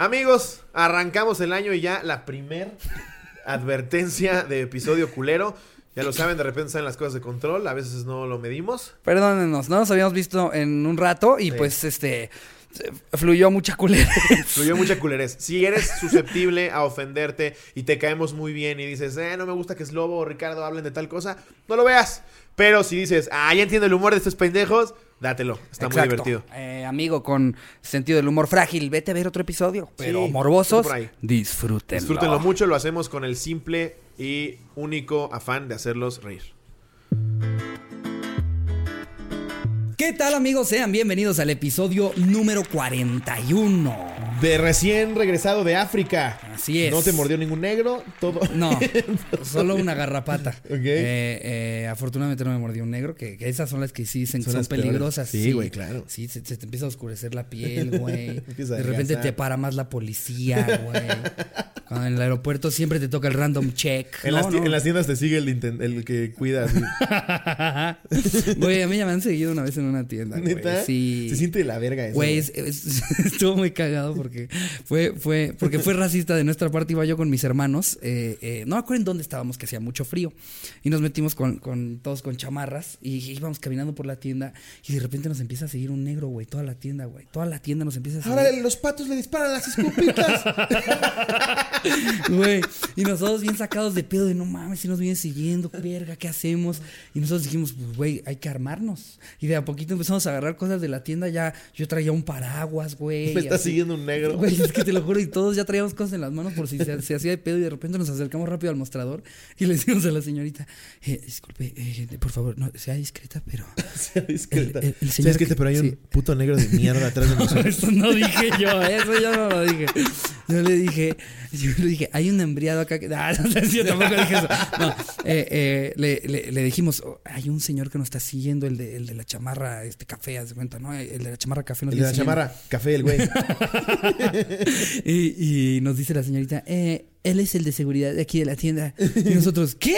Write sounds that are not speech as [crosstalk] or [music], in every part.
Amigos, arrancamos el año y ya la primer advertencia de episodio culero. Ya lo saben, de repente salen las cosas de control, a veces no lo medimos. Perdónenos, no nos habíamos visto en un rato y Sí. pues este fluyó mucha culera. Fluyó mucha culerez. Si eres susceptible a ofenderte y te caemos muy bien y dices, eh, no me gusta que Slobo o Ricardo hablen de tal cosa, no lo veas. Pero si dices, ah, ya entiendo el humor de estos pendejos, dátelo. Está muy divertido. Eh, amigo con sentido del humor frágil, vete a ver otro episodio. Pero Sí, morbosos, disfrútenlo. Disfrútenlo mucho, lo hacemos con el simple y único afán de hacerlos reír. ¿Qué tal amigos? Sean bienvenidos al episodio número 41. De recién regresado de África. Así es. No te mordió ningún negro, todo. No, solo una garrapata. [laughs] Ok. Eh, eh, afortunadamente no me mordió un negro, que, que esas son las que sí dicen que Son son, las peores. peligrosas. Sí, güey, claro. Sí, se, se te empieza a oscurecer la piel, [laughs] güey. De repente te para más la policía, güey. Cuando en el aeropuerto siempre te toca el random check. En, No, las, ti- no. en las tiendas te sigue el, el que cuida. así. [laughs] Güey, a mí ya me han seguido una vez en una tienda. ¿Neta? Sí. Se siente de la verga eso. Güey, es- es- estuvo muy cagado porque fue, fue, porque fue racista de nuestra parte. Iba yo con mis hermanos. eh, eh, no me acuerdo en dónde estábamos, que hacía mucho frío. Y nos metimos con, con todos con chamarras. Y íbamos caminando por la tienda. Y de repente nos empieza a seguir un negro, güey. Toda la tienda, güey. Toda la tienda nos empieza a seguir. Ahora los patos le disparan las escopitas. [laughs] Güey, y nosotros bien sacados de pedo de no mames, si nos vienen siguiendo, verga, ¿qué hacemos? Y nosotros dijimos, pues güey, hay que armarnos. Y de a poquito empezamos a agarrar cosas de la tienda, ya yo traía un paraguas, güey. Me está así. siguiendo un negro. Güey, es que te lo juro, y todos ya traíamos cosas en las manos por si se, se hacía de pedo y de repente nos acercamos rápido al mostrador y le decimos a la señorita, eh, disculpe, eh, por favor, no, sea discreta, pero... [laughs] Sea discreta. El- el- el Sea señor discreta, que- pero hay sí. un puto negro de mierda atrás de [laughs] nosotros. Eso no dije yo, eso yo no lo dije. Yo le dije, yo le dije, hay un embriado acá que. [laughs] Ah, no sé si yo tampoco dije eso. No, eh, eh, le, le- le dijimos, oh, hay un señor que nos está siguiendo, el de, el de la chamarra este café, haz de cuenta, ¿no? El de la chamarra café nos El de la chamarra, café, el güey. [laughs] Y, y nos dice la señorita, eh, él es el de seguridad de aquí de la tienda. Y [laughs] nosotros, ¿qué?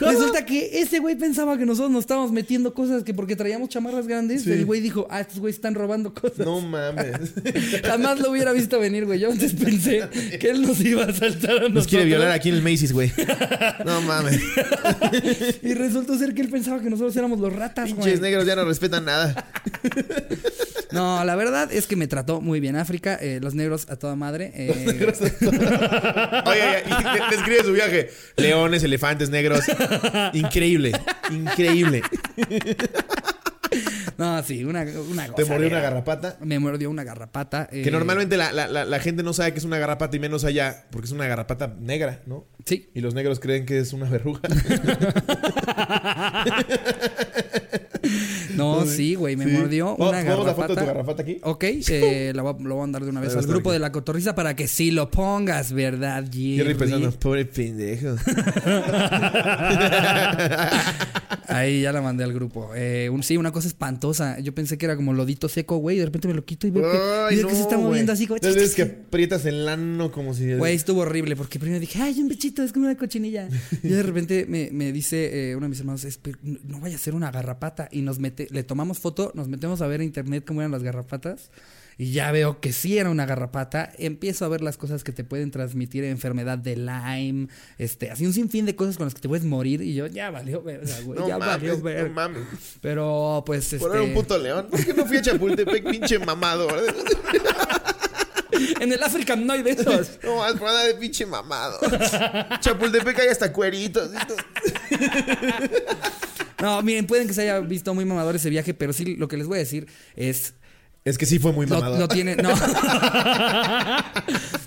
Resulta que ese güey pensaba que nosotros nos estábamos metiendo cosas que porque traíamos chamarras grandes, Sí. el güey dijo, ah, estos güeyes están robando cosas. No mames. [laughs] Jamás lo hubiera visto venir, güey. Yo antes pensé que él nos iba a saltar a nosotros. Nos quiere violar aquí en el Macy's, güey. [laughs] No mames. Y resultó ser que él pensaba que nosotros éramos los ratas, güey. Pinches negros ya no respetan nada. No, la verdad es que me trató muy bien África. eh, los negros a toda madre. eh, Oye, oye, y de- describe su viaje. Leones, elefantes negros. Increíble. Increíble. no, sí, una, una Te mordió gozadera. una garrapata. Me mordió una garrapata. Que eh, normalmente la, la- la- la gente no sabe que es una garrapata y menos allá, porque es una garrapata negra, ¿no? Sí. Y los negros creen que es una verruga. [laughs] No, sí, güey, me Sí. mordió ¿Vamos- una ¿Vamos la foto de tu garrapata aquí? Ok, [laughs] eh, la voy a- lo voy a mandar de una vez al grupo aquí. de la cotorriza para que sí lo pongas, ¿verdad, Jerry? Jerry pensando, [laughs] pobre pendejo. [laughs] Ahí ya la mandé al grupo. Eh, un- sí, una cosa espantosa. Yo pensé que era como lodito seco, güey. y De repente me lo quito y veo que, veo que se está no, moviendo güey. así como. Entonces ves que aprietas el ano como si... Güey, estuvo horrible porque primero dije, ay, un bichito, es como una cochinilla. Y de repente me, me dice eh, uno de mis hermanos, "Espe- no no vaya a ser una garrapata. Y nos mete, le tomamos foto, nos metemos a ver en internet cómo eran las garrapatas. Y ya veo que sí era una garrapata. Empiezo a ver las cosas que te pueden transmitir enfermedad de Lyme, este, así un sinfín de cosas con las que te puedes morir. Y yo, ya valió güey. No ya valió no mames. Pero pues este. Por era un puto león. ¿Por qué no fui a Chapultepec, pinche mamado? [laughs] En el África no hay de esos. [laughs] No, más por nada de pinche mamado. Chapultepec hay hasta cueritos. [laughs] No, miren, pueden que se haya visto muy mamador ese viaje, pero sí lo que les voy a decir es Es que sí fue muy Lo, mamado. lo tienen, no. [laughs]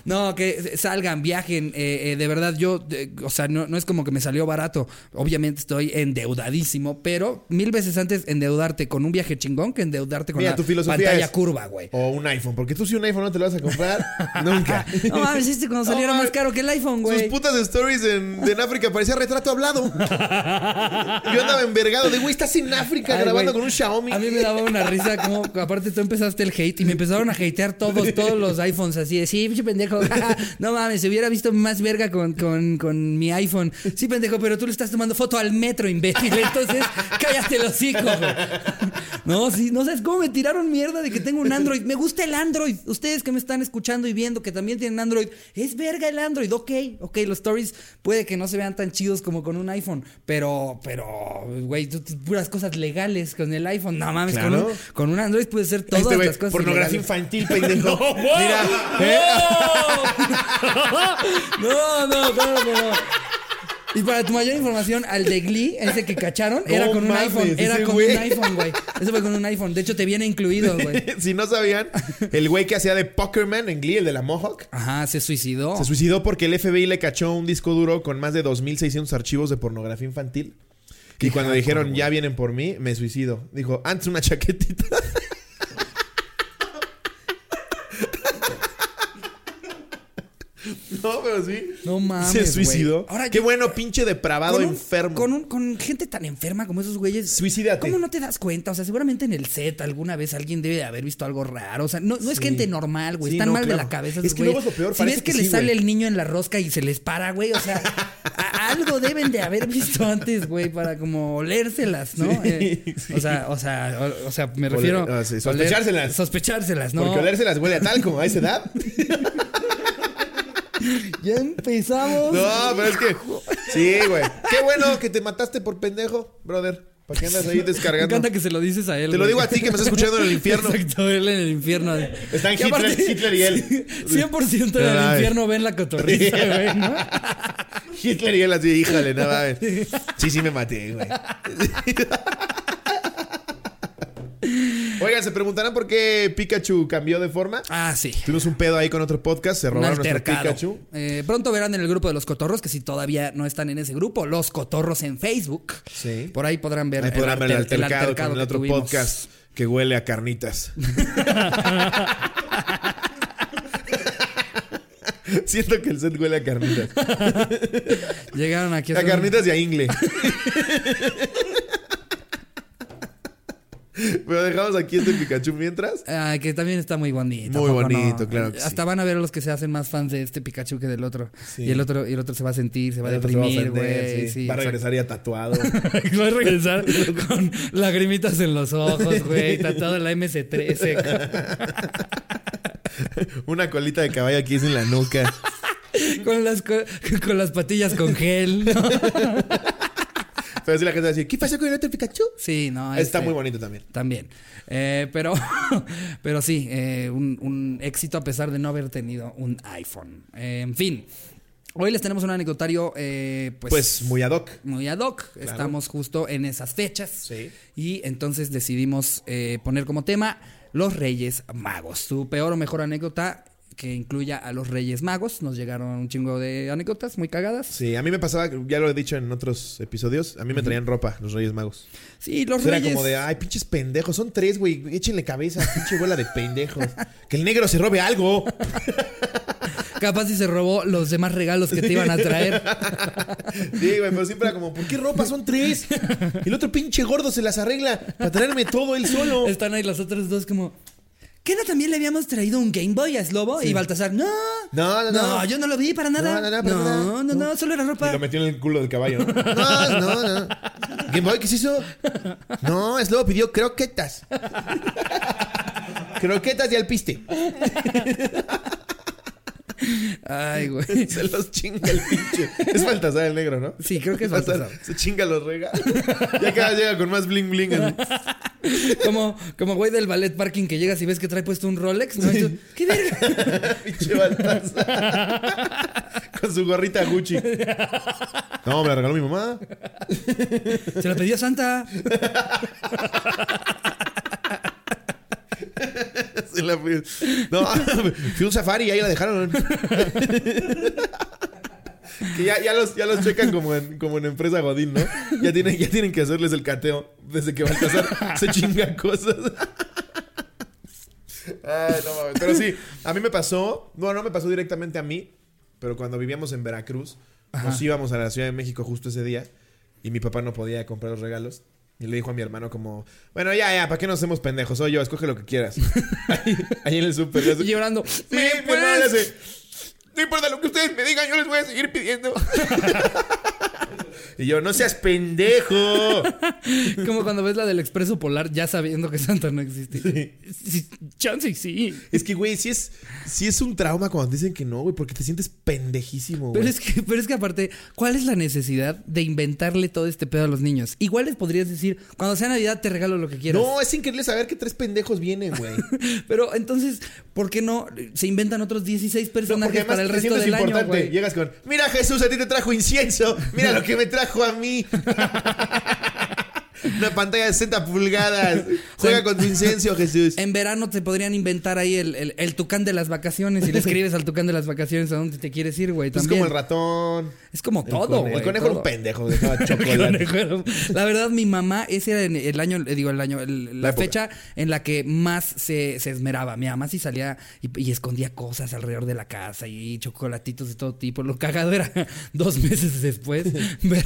no, que salgan, viajen. eh, eh, de verdad, yo, eh, o sea, no, no es como que me salió barato. Obviamente estoy endeudadísimo, pero mil veces antes endeudarte con un viaje chingón que endeudarte con Mira, la tu filosofía pantalla es- curva, güey. O un iPhone. Porque tú si un iPhone no te lo vas a comprar [laughs] nunca. No mames, este cuando saliera No, más caro que el iPhone, Sus güey. putas stories en, África parecía retrato hablado. [laughs] Yo andaba envergado de, güey, estás en África Ay, grabando con un Xiaomi. A mí me daba una risa como, aparte tú empezaste el hate y me empezaron a hatear todos, todos los iPhones así de, sí, pinche pendejo, [laughs] no mames, se hubiera visto más verga con, con, con mi iPhone. Sí, pendejo, pero tú le estás tomando foto al metro, imbécil, entonces [laughs] cállate el hocico. No, sí, no sabes cómo me tiraron mierda de que tengo un Android. Me gusta el Android. Ustedes que me están escuchando y viendo que también tienen Android, es verga el Android. Ok, ok, los stories puede que no se vean tan chidos como con un iPhone, pero, pero, güey, puras cosas legales con el iPhone. No mames, con, Claro. un, con un Android puedes hacer todas Este güey, las cosas. pornografía infantil, pendejo. [laughs] Mira, ¿eh? [laughs] No, no, claro que no. Y para tu mayor información, al de Glee, ese que cacharon, No era con un mames, iPhone. Era con güey. un iPhone, güey. Eso fue con un iPhone. De hecho, te viene incluido, güey. [laughs] si no sabían, el güey que hacía de Pokerman en Glee, el de la Mohawk, Ajá, se suicidó. se suicidó porque el FBI le cachó un disco duro con más de 2.600 archivos de pornografía infantil. Y cuando dijeron, güey. ya vienen por mí, me suicido. Dijo, antes una chaquetita. [laughs] no, pero sí. No mames, Se suicidó. Ahora Qué yo- bueno, pinche depravado, con un- enfermo. Con, un- con gente tan enferma como esos güeyes. Suicídate. ¿Cómo no te das cuenta? O sea, seguramente en el set alguna vez alguien debe de haber visto algo raro. O sea, no, no es Sí. gente normal, güey. Sí, Están no, mal de la cabeza. Es que luego es lo peor, Si ves que que, sí, sale güey. el niño en la rosca y se les para, güey. O sea, algo deben de haber visto antes, güey, para como olérselas, ¿no? Eh. O sea, o sea, o, o sea, me refiero. ah, oler- sospechárselas. sospechárselas, ¿no? Porque olerse las huele a tal como a esa edad. [laughs] Ya empezamos. No, pero es que. Sí, güey. Qué bueno que te mataste por pendejo, brother. ¿Para qué andas ahí Me descargando? encanta que se lo dices a él. Te lo digo a ti que me estás escuchando en el infierno. Exacto, él en el infierno. Están Hitler- Hitler y él. 100% en el Ay. infierno ven la cotorriza, güey, ¿no? Hitler y él así, híjole, no mames. Sí, sí me maté, güey. [laughs] Oigan, se preguntarán por qué Pikachu cambió de forma. Ah, sí. Tuvimos un pedo ahí con otro podcast, se robaron nuestro. Pikachu. Eh, pronto verán en el grupo de los cotorros, que si todavía no están en ese grupo, los cotorros en Facebook. Sí. Por ahí podrán ver Ahí podrán ver el alter- altercado, con el otro tuvimos. podcast que huele a carnitas. [laughs] Siento que el set huele a carnitas. Llegaron aquí a A hacer un- carnitas y a ingle. [laughs] [laughs] Pero dejamos aquí este Pikachu mientras. Ah, que también está muy bonito. Muy ¿a poco bonito, claro que Hasta van a ver a los que se hacen más fans de este Pikachu que del otro. Sí. Y el otro, y el otro se va a sentir, se va a El deprimir, güey. sí. va a regresar ya tatuado. [laughs] Va a regresar [laughs] con lagrimitas en los ojos, güey. Tatuado en la MC13. Una colita de caballo aquí en la nuca. Con las, co- con las patillas con gel. ¿no? Pero así la gente va a decir, ¿qué pasó con el otro Pikachu? Sí, no. Está este, muy bonito también. También. Eh, pero, [laughs] pero sí, eh, un, un éxito a pesar de no haber tenido un iPhone. Eh, en fin. Hoy les tenemos un anecdotario, eh, pues, Pues, muy ad hoc. muy ad hoc. Estamos justo en esas fechas. Sí. Y entonces decidimos eh, poner como tema los Reyes Magos. Tu peor o mejor anécdota que incluya a los Reyes Magos. Nos llegaron un chingo de anécdotas muy cagadas. Sí, a mí me pasaba, ya lo he dicho en otros episodios, a mí me traían ropa los Reyes Magos. Sí, los Era Reyes. como de, ay, pinches pendejos, son tres, güey, échenle cabeza, pinche bola de pendejos. Que el negro se robe algo. [laughs] Capaz si se robó los demás regalos que te iban a traer. [laughs] Sí, güey, pero siempre era como, ¿por qué ropa son tres? El otro pinche gordo se las arregla para traerme todo él solo. Están ahí las otras dos como... ¿Qué no también le habíamos traído un Game Boy a Slobo? Y Baltasar, no. No, no, no. No, yo no lo vi para nada. No, no, No, no, para no, nada. no, solo era Y ropa. lo metió en el culo del caballo. No, [laughs] no, no. no. Game Boy, ¿qué es eso? No, luego pidió croquetas. [laughs] croquetas y alpiste. [laughs] Ay, [laughs] güey. Se los chinga el pinche. Es Baltasar el negro, ¿no? Sí, creo que es Baltasar. Se chinga los regalos. Ya cada llega con más bling bling. Como, como güey del ballet parking que llegas y ves que trae puesto un Rolex. ¿no? Y tú, ¿Qué verga? [laughs] pinche Baltasar. con su gorrita Gucci. No, me la regaló mi mamá. Se la pidió Santa. La fui- No, [laughs] fui a un safari y ahí la dejaron. [laughs] Que ya, ya, los, ya los checan como en, como en empresa Godín, ¿no? Ya tienen, ya tienen que hacerles el cateo desde que Baltasar se chinga cosas. Ay, no mames. Pero sí, a mí me pasó, no, no me pasó directamente a mí, pero cuando vivíamos en Veracruz, nos íbamos a la Ciudad de México justo ese día y mi papá no podía comprar los regalos. Y le dijo a mi hermano como, bueno, ya, ya, ¿para qué nos hacemos pendejos? Soy yo, escoge lo que quieras. [laughs] ahí, ahí en el súper. Y llorando. Sí, hace, No importa lo que ustedes me digan, yo les voy a seguir pidiendo. [laughs] Y yo, no seas pendejo. [laughs] Como cuando ves la del expreso polar ya sabiendo que Santa no existe. Sí, chance y sí. Es que, güey, sí es, sí es un trauma cuando te dicen que no, güey, porque te sientes pendejísimo, güey. Pero es, que, pero es que aparte, ¿cuál es la necesidad de inventarle todo este pedo a los niños? Igual les podrías decir, cuando sea Navidad te regalo lo que quieras. No, es increíble saber que tres pendejos vienen, güey. [laughs] Pero entonces, ¿por qué no se inventan otros 16 No, personajes para el resto del año, güey? Llegas con, mira Jesús, a ti te trajo incienso. Mira lo que me trajo a mí. [laughs] Una pantalla de 60 pulgadas. Juega con tu incienso, Jesús. En verano te podrían inventar ahí el, el- el tucán de las vacaciones y le escribes al tucán de las vacaciones a dónde te quieres ir, güey. Es También. como el ratón. Es como todo, güey. El conejo era un pendejo, dejaba [laughs] chocolate. conejo La verdad, mi mamá, ese era el año, digo, el año, el- la, fecha en la que más se, se esmeraba. Mi mamá sí salía y, y escondía cosas alrededor de la casa y chocolatitos de todo tipo. Lo cagado era [laughs] dos meses después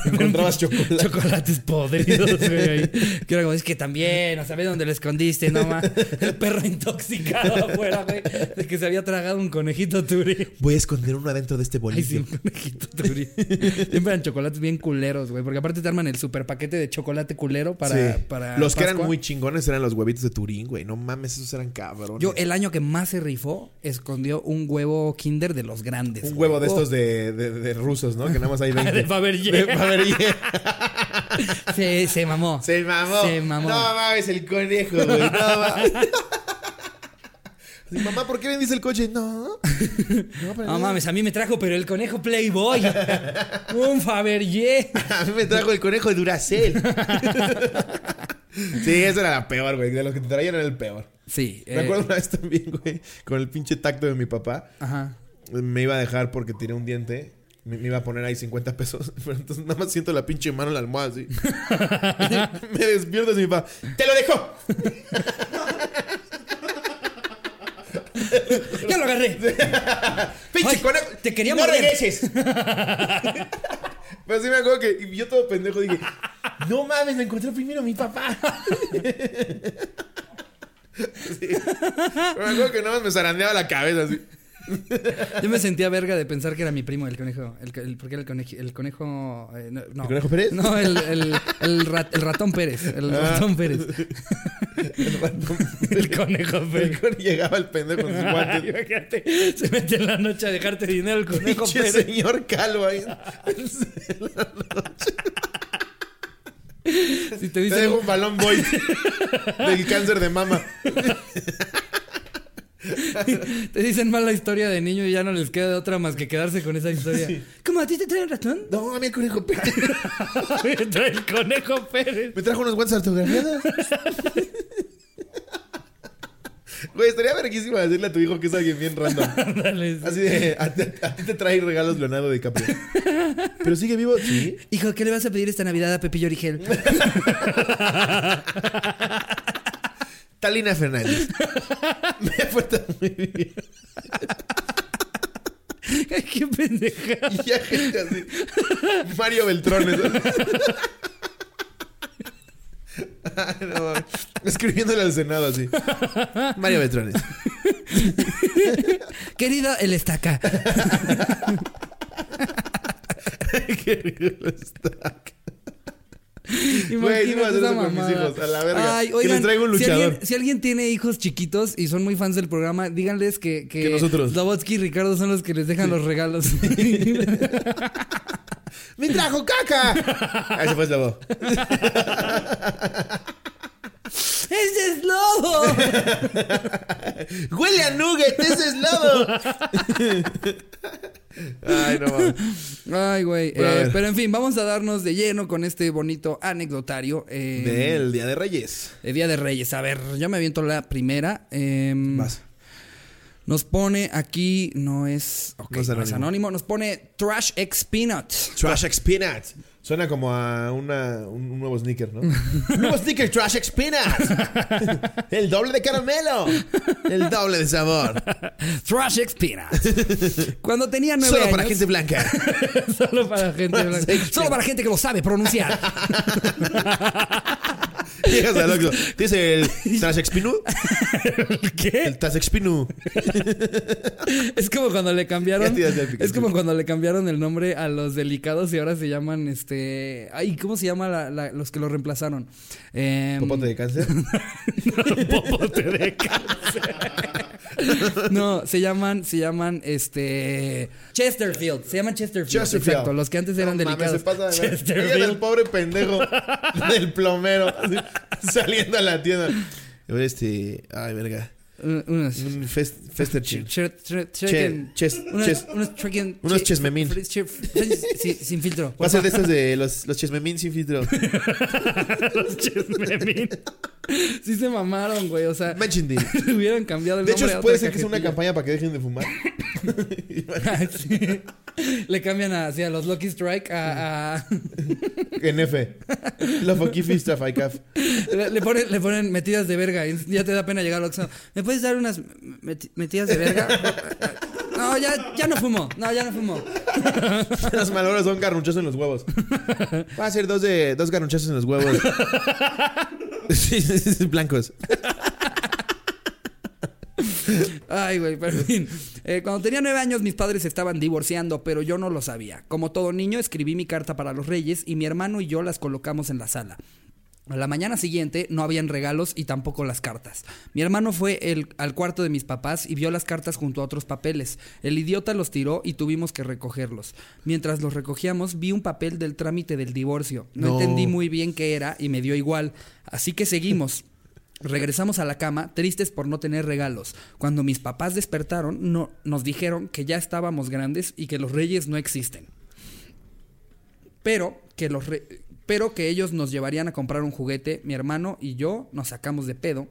Encontrabas [laughs] chocolate. chocolates podridos, güey. Ahí. [laughs] Que era como, es que también, o sea, ve dónde lo escondiste, no ma. [laughs] El perro intoxicado [laughs] afuera, güey. De que se había tragado un conejito turi. Voy a esconder uno adentro de este Ay, sí, bolillo. un conejito turi. Siempre eran chocolates bien culeros, güey. Porque aparte te arman el super paquete de chocolate culero para. Sí. para los que eran muy chingones eran los huevitos de Turín, güey. No mames, esos eran cabrones. Yo, el año que más se rifó, escondió un huevo Kinder de los grandes. Un güey. huevo de Oh, estos de, de- de rusos, ¿no? Que nada más hay 20. De Fabergé. De Fabergé. Se, se mamó. Se mamó. Se mamó. No mames, el conejo, güey. No [laughs] mames. Mamá, ¿por qué vendiste el coche? [laughs] No. No, mames, a mí me trajo, pero el conejo Playboy. [laughs] un Fabergé. A mí me trajo el conejo de Duracell. sí, eso era la peor, güey. De los que te traían era el peor. Sí. Me eh, acuerdo una vez también, güey, con el pinche tacto de mi papá. Ajá. Me iba a dejar porque tiré un diente. Me, me iba a poner ahí 50 pesos. [laughs] Pero entonces nada más siento la pinche mano en la almohada así. [laughs] me despierto así mi papá. ¡Te lo dejo! Ya lo agarré. ¡Pinche conejo! te quería ¡No morder. regreses! [laughs] Pero sí me acuerdo que y yo todo pendejo dije, no mames, lo encontré primero mi papá. Sí. Pero me acuerdo que nada más me zarandeaba la cabeza así. [laughs] Yo me sentía verga de pensar que era mi primo el conejo. El, el- porque era el conejo. El conejo. eh, no, no. ¿El conejo Pérez? No, el, el, el rat- el ratón Pérez. El Ah. ratón Pérez. [laughs] El [laughs] ratón. El conejo Pérez. Llegaba el pendejo con sus guantes. Imagínate, se mete en la noche a dejarte dinero el conejo Pinche Pérez. señor calvo ahí. Si te Te dicen, dejo un balón boy del cáncer de mama. [laughs] te dicen mal la historia de niño y ya no les queda de otra más que quedarse con esa historia. ¿Cómo a ti te trae un ratón? No, a mí el conejo Pérez. [laughs] Me trae el conejo Pérez. Me trajo unos guantes autografiados. Güey, estaría verguísimo decirle a tu hijo que es alguien bien random. [laughs] Sí. Así de, a, ti- a ti te trae regalos Leonardo DiCaprio. ¿Pero sigue vivo? Sí. Hijo, ¿qué le vas a pedir esta Navidad a Pepillo Origel? Talina Fernández. [laughs] Me fue muy bien. Qué pendeja. Y ya gente así. Mario Beltrones. Ay, no. Escribiéndole al Senado así. Mario Beltrones. Querido, el estaca. Qué ridículo está. [laughs] [laughs] Güey, sí voy a hacer eso con mis hijos, a la verga. Ay, Que oigan, les traigo un Si luchador. alguien, si alguien tiene hijos chiquitos y son muy fans del programa, díganles que, que, Que nosotros. Slobodsky y Ricardo son los que les dejan los regalos. [laughs] [laughs] ¡Me trajo caca! Ahí se fue Slobo. ¡Ese es lobo! ¡Huele a nugget! ¡Ese es lobo! Ay, no mames. Ay, güey. Eh, pero en fin, vamos a darnos de lleno con este bonito anecdotario. eh, Del Día de Reyes. de Día de Reyes. A ver, yo me aviento la primera. em, Vas. Nos pone aquí, no es, ok, No es no es anónimo. anónimo, nos pone Trash X Peanut. Trash X Peanut. Suena como a una, un, un nuevo sneaker, ¿no? Un [laughs] nuevo sneaker Trash X Peanut. [laughs] El doble de caramelo. El doble de sabor. Trash X Peanut. [laughs] Cuando tenía nueve Solo años. para gente blanca. Solo para gente blanca. Solo para gente que lo sabe pronunciar. [laughs] Llegas al Oxxo. [laughs] ¿Tienes el Trasexpinu? [laughs] ¿Qué? El Trasexpinu. Es como cuando le cambiaron. Es como cuando le cambiaron el nombre a los delicados y ahora se llaman este. Ay, ¿cómo se llama la- la- los que lo reemplazaron? Em, ¿Popote de cáncer? Popote de cáncer. [laughs] No, se llaman, se llaman este. Chesterfield. Se llaman Chesterfield. Chesterfield. Exacto, los que antes eran No mames, delicados. se pasa. Ahí anda el Chesterfield. pobre pendejo [laughs] del plomero así, saliendo a la tienda. Este, ay, verga. Un- Unos. Un fest, festerchin. Che- che- Che- chicken- ches- unos- unos chesmemín. sin filtro. Va a ser de estas de los, los chesmemín sin filtro. [laughs] Los chesmemín. Sí se mamaron, güey. O sea, [laughs] hubieran cambiado el De nombre hecho, a puede ser que sea una campaña para que dejen de fumar. [laughs] Sí. Le cambian hacia los Lucky Strike a. a- En F. La faicaf. le, le ponen, le ponen metidas de verga. y ya te da pena llegar al Oxxo. ¿Me puedes dar unas meti- metidas de verga? No, ya, ya no fumo. No, ya no fumo. [laughs] Los malogros son garnunchazos en los huevos. Va a ser dos de dos garnunchazos en los huevos. [laughs] Sí, sí, sí, blancos. Ay, güey, pero en fin. Eh, cuando tenía nueve años, mis padres estaban divorciando, pero yo no lo sabía. Como todo niño, escribí mi carta para los reyes y mi hermano y yo las colocamos en la sala. A la mañana siguiente no habían regalos y tampoco las cartas. Mi hermano fue el- al cuarto de mis papás y vio las cartas junto a otros papeles. El idiota los tiró y tuvimos que recogerlos. Mientras los recogíamos vi un papel del trámite del divorcio. No, No. entendí muy bien qué era y me dio igual. Así que seguimos. [laughs] Regresamos a la cama, tristes por no tener regalos. Cuando mis papás despertaron, no, nos dijeron que ya estábamos grandes y que los reyes no existen. Pero que los re- pero que ellos nos llevarían a comprar un juguete. Mi hermano y yo nos sacamos de pedo.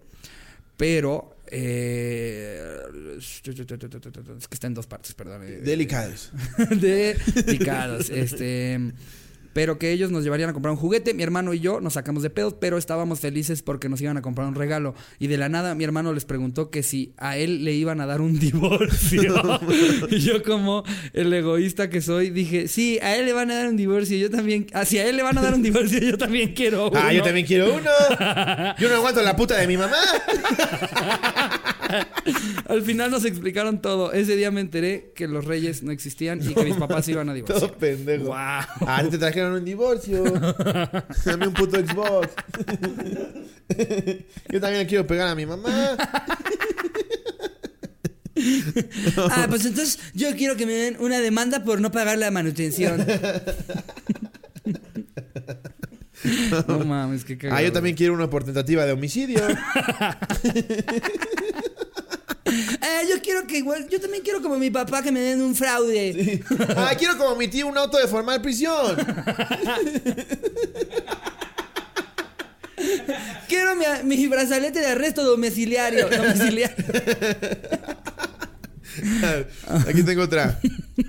Pero eh, es que está en dos partes, perdón. eh, Delicados. [laughs] delicados. Este. Pero que ellos nos llevarían a comprar un juguete. Mi hermano y yo nos sacamos de pedos, pero estábamos felices porque nos iban a comprar un regalo. Y de la nada mi hermano les preguntó que si a él le iban a dar un [laughs] divorcio. [laughs] y yo como el egoísta que soy, dije, sí, a él le van a dar un divorcio. Yo también, ah, si a él le van a dar un divorcio, yo también quiero uno. Ah, yo también quiero uno. [laughs] Yo no aguanto la puta de mi mamá. [laughs] Al final nos explicaron todo. Ese día me enteré que los reyes no existían y que mis papás se iban a [laughs] divorciar. Todo pendejo. Wow. Ah, te trajeron un divorcio. [laughs] Dame un puto Xbox. Yo también le quiero pegar a mi mamá. Ah, pues entonces yo quiero que me den una demanda por no pagar la manutención. No mames, qué cagado. Ah, yo también quiero una por tentativa de homicidio. Ah, yo quiero que igual, yo también quiero como mi papá que me den un fraude. [laughs] Ah, quiero como mi tío un auto de formal prisión. Quiero mi, mi brazalete de arresto domiciliario. [laughs] domiciliario. [laughs] [laughs] Aquí tengo otra.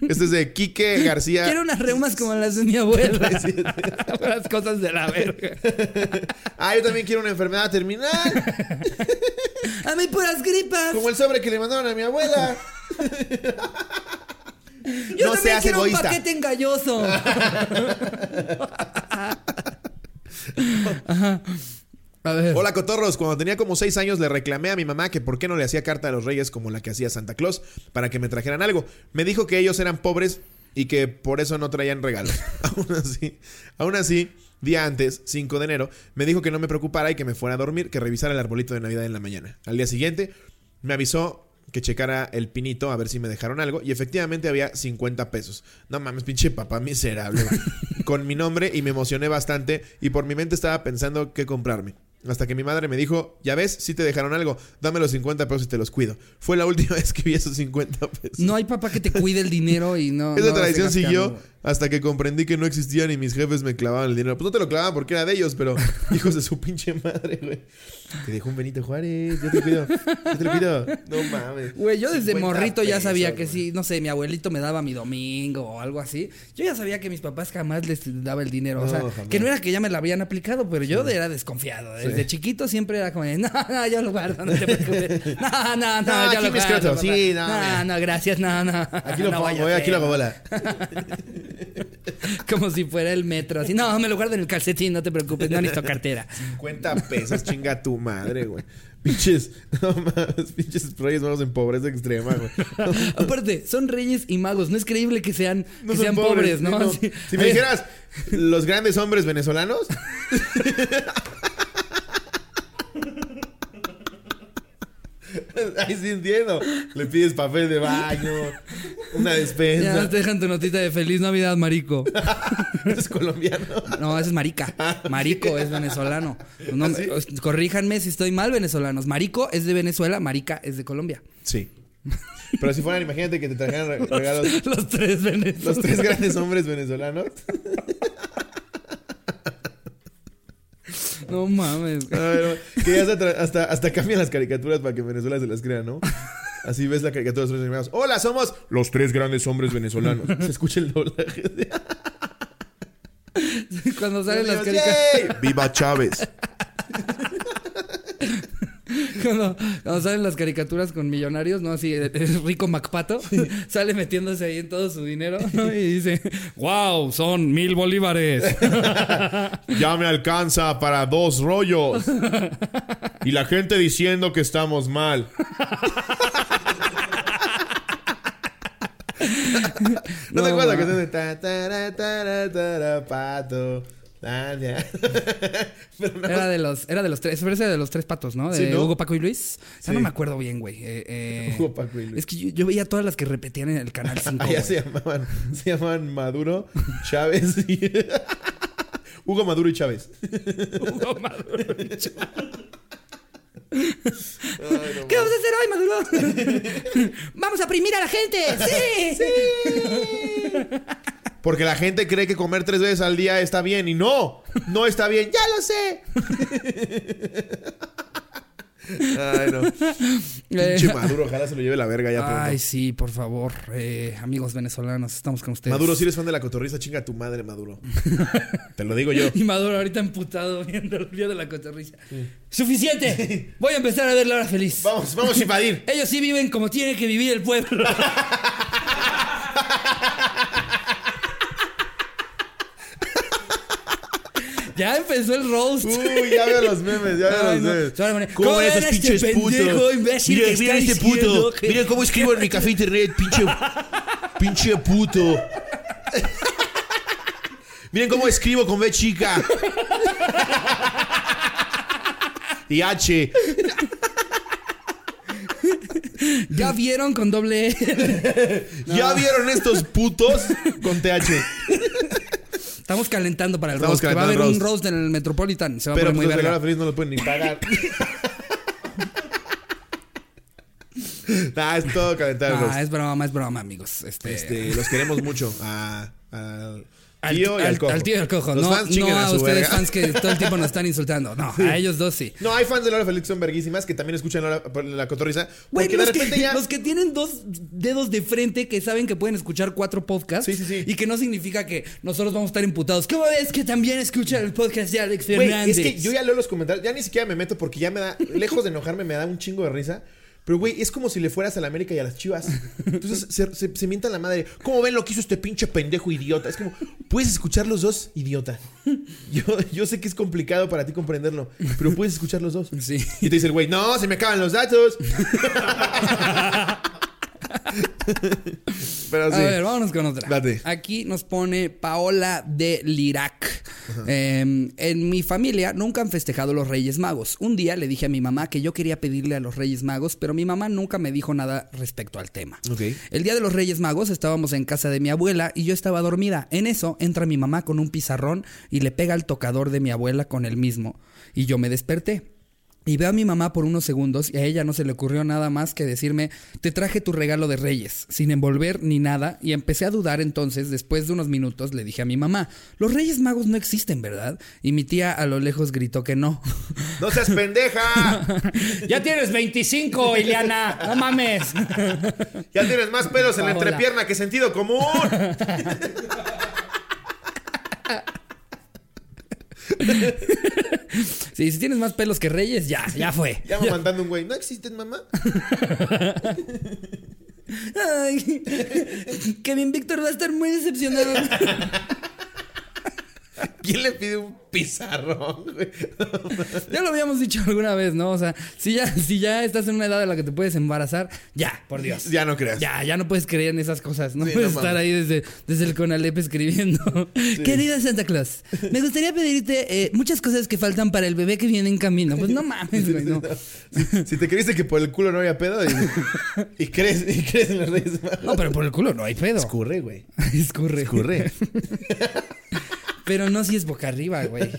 Este es de Quique García. Quiero unas reumas como las de mi abuela. [laughs] Las [laughs] cosas de la verga. Ah, yo también quiero una enfermedad terminal. A mí puras gripas. Como el sobre que le mandaron a mi abuela. Yo no también quiero egoísta. un paquete engalloso. Ajá. A ver. Hola cotorros, cuando tenía como 6 años le reclamé a mi mamá que por qué no le hacía carta a los reyes como la que hacía Santa Claus para que me trajeran algo. Me dijo que ellos eran pobres y que por eso no traían regalos. [laughs] aún así, aún así, día antes, 5 de enero, me dijo que no me preocupara y que me fuera a dormir, que revisara el arbolito de Navidad en la mañana. Al día siguiente, me avisó que checara el pinito a ver si me dejaron algo y efectivamente había 50 pesos. No mames, pinche papá miserable. [laughs] con mi nombre y me emocioné bastante y por mi mente estaba pensando qué comprarme. Hasta que mi madre me dijo, ya ves, si te dejaron algo, dame los 50 pesos y te los cuido. Fue la última [laughs] vez que vi esos 50 pesos. No hay papá que te cuide el dinero y no. Esa no tradición siguió. Hasta que comprendí que no existían y mis jefes me clavaban el dinero. Pues no te lo clavaban porque era de ellos, pero [laughs] hijos de su pinche madre, güey. Te dejó un Benito Juárez, yo te lo cuido, yo te lo cuido. No mames. Güey, yo desde 50 morrito ya sabía que si, no sé, mi abuelito me daba mi domingo o algo así. Yo ya sabía que mis papás jamás les daba el dinero. o sea, jamás. que no era que ya me la habían aplicado, pero yo era desconfiado. Desde Sí. chiquito siempre era como, de, no, no, yo lo guardo, no te preocupes. [laughs] No, no, no, No, yo aquí lo guardo. sí, no, no, no, gracias, no, no. Aquí lo no pongo, eh, aquí lo bola. [laughs] Como si fuera el metro. Así, no, me lo guardo en el calcetín, no te preocupes, no necesito cartera. 50 pesos, chinga tu madre, güey. Pinches, no mames, pinches reyes magos en pobreza extrema, güey. Aparte, son reyes y magos. No es creíble que sean, No que sean pobres, ¿no? Sí. Si me dijeras, los grandes hombres venezolanos. [laughs] [laughs] Ahí sí entiendo. Le pides papel de baño, una Ya despensa. te dejan tu notita de feliz Navidad, marico. [laughs] es colombiano. No, ese es marica. Marico es venezolano. [laughs] No, ¿Ah, sí? os- corríjanme si estoy mal, venezolanos. Marico es de Venezuela, marica es de Colombia. Sí. Pero si fueran, imagínate que te trajeran re- regalos Los tres venezolanos. los tres grandes hombres venezolanos. No mames. Ay, no, que hasta, hasta, hasta cambian las caricaturas para que Venezuela se las crea, ¿no? [laughs] Así ves la caricatura de los tres animados. Hola, somos los tres grandes hombres venezolanos. [laughs] Se escucha el doblaje. de- [laughs] Cuando salen las caricaturas. ¡Viva Chávez! [laughs] Cuando, cuando salen las caricaturas con millonarios, ¿no? Así, el, el rico Macpato [laughs] sale metiéndose ahí en todo su dinero, ¿no? Y dice, wow, son mil bolívares. [laughs] Ya me alcanza para dos rollos. Y la gente diciendo que estamos mal. ¿No, No, te acuerdas tara, pato? Ah, ya. [laughs] No, Era de los, era de los tres, era de los tres patos, ¿no? De Sí, ¿no? Hugo, Paco y Luis. Ya Sí. no me acuerdo bien, güey. Eh, eh, Hugo, Paco y Luis. Es que yo, yo veía todas las que repetían en el canal 5. [laughs] Allá se llamaban, se llamaban Maduro, Chávez y... [laughs] Hugo Maduro y Chávez. Hugo Maduro. Ay, no ¿Qué vamos a hacer hoy, Maduro? ¡Vamos a oprimir a la gente! ¡Sí! Porque la gente cree que comer tres veces al día está bien y no, no está bien. Ya lo sé. [laughs] Ay, no. Pinche Eh, Maduro, ojalá se lo lleve la verga ya pronto. Ay, sí, por favor. Eh, amigos venezolanos, estamos con ustedes. Maduro, si eres fan de la cotorriza, chinga a tu madre, Maduro. [laughs] Te lo digo yo. Y Maduro ahorita emputado viendo el video de la cotorrisa. ¡Suficiente! [laughs] Voy a empezar a ver la hora feliz. Vamos, vamos a invadir. Ellos sí viven como tiene que vivir el pueblo. Ya empezó el roast. Uy, ya veo los memes, ya veo Ay, los no. memes. Poner, ¿Cómo ¿cómo esos este pinches putos? Mira, que mira este puto. que- Mira cómo escribo en mi café internet, pinche. Pinche puto. Miren cómo escribo con B chica. Y H. ¿Ya vieron con doble E? ¿Ya vieron estos putos con TH? Estamos calentando para el Estamos roast. que Va a haber el un roast en el Metropolitan. Se va Pero a poner muy verga. feliz no lo pueden ni pagar. [laughs] nah, es todo calentar roast. Ah, es broma, es broma, amigos. Este, Este, los queremos mucho. A, [laughs] al al tío y al cojo. al tío y al cojo. Los no, fans no a ustedes verga. fans que todo el tiempo nos están insultando. No, a ellos dos sí. No, hay fans de la hora feliz son verguísimas que también escuchan la, la cotorriza. Güey, los, que, ya. los que tienen dos dedos de frente que saben que pueden escuchar cuatro podcasts Sí, sí, sí. y que no significa que nosotros vamos a estar imputados. ¿Cómo ves que también escuchan el podcast de Alex Güey, Fernández? es que yo ya leo los comentarios. Ya ni siquiera me meto porque ya me da. Lejos de enojarme, me da un chingo de risa. Pero, güey, es como si le fueras a la América y a las chivas. Entonces se, se, se mientan la madre. ¿Cómo ven lo que hizo este pinche pendejo idiota? Es como, puedes escuchar los dos, idiota. Yo, yo sé que es complicado para ti comprenderlo, pero puedes escuchar los dos. Sí. Y te dice el güey, no, se me acaban los datos. [laughs] pero sí. A ver, vámonos con otra. Date. Aquí nos pone Paola de Lirac. Eh, en mi familia nunca han festejado los Reyes Magos. Un día le dije a mi mamá que yo quería pedirle a los Reyes Magos, pero mi mamá nunca me dijo nada respecto al tema. El día de los Reyes Magos estábamos en casa de mi abuela y yo estaba dormida. En eso entra mi mamá con un pizarrón y le pega al tocador de mi abuela con el mismo. Y yo me desperté. Y veo a mi mamá por unos segundos y a ella no se le ocurrió nada más que decirme, te traje tu regalo de reyes, sin envolver ni nada, y empecé a dudar entonces, después de unos minutos le dije a mi mamá, los reyes magos no existen, ¿verdad? Y mi tía a lo lejos gritó que no. ¡No seas pendeja! [laughs] ya tienes 25, Ileana, no mames. [laughs] Ya tienes más pelos en la entrepierna que sentido común. [laughs] [laughs] Sí, si tienes más pelos que reyes, ya, ya fue. Ya me mandando un güey. ¿No existen, mamá? [laughs] Ay, Kevin Víctor va a estar muy decepcionado. [laughs] [laughs] ¿Quién le pide un pizarrón, güey? [laughs] Ya lo habíamos dicho alguna vez, ¿no? O sea, si ya, si ya estás en una edad en la que te puedes embarazar, ya, por Dios. Ya no creas. Ya, ya no puedes creer en esas cosas. No Sí, puedes no estar ahí desde, desde el Conalep escribiendo. Querida Santa Claus, me gustaría pedirte eh, muchas cosas que faltan para el bebé que viene en camino. Pues no mames, güey, no. Si, si te creíste que por el culo no había pedo y, y crees, y crees en los Reyes Magos. No, pero por el culo no hay pedo. Escurre, güey. [laughs] Escurre. Escurre. Pero no si es boca arriba, güey.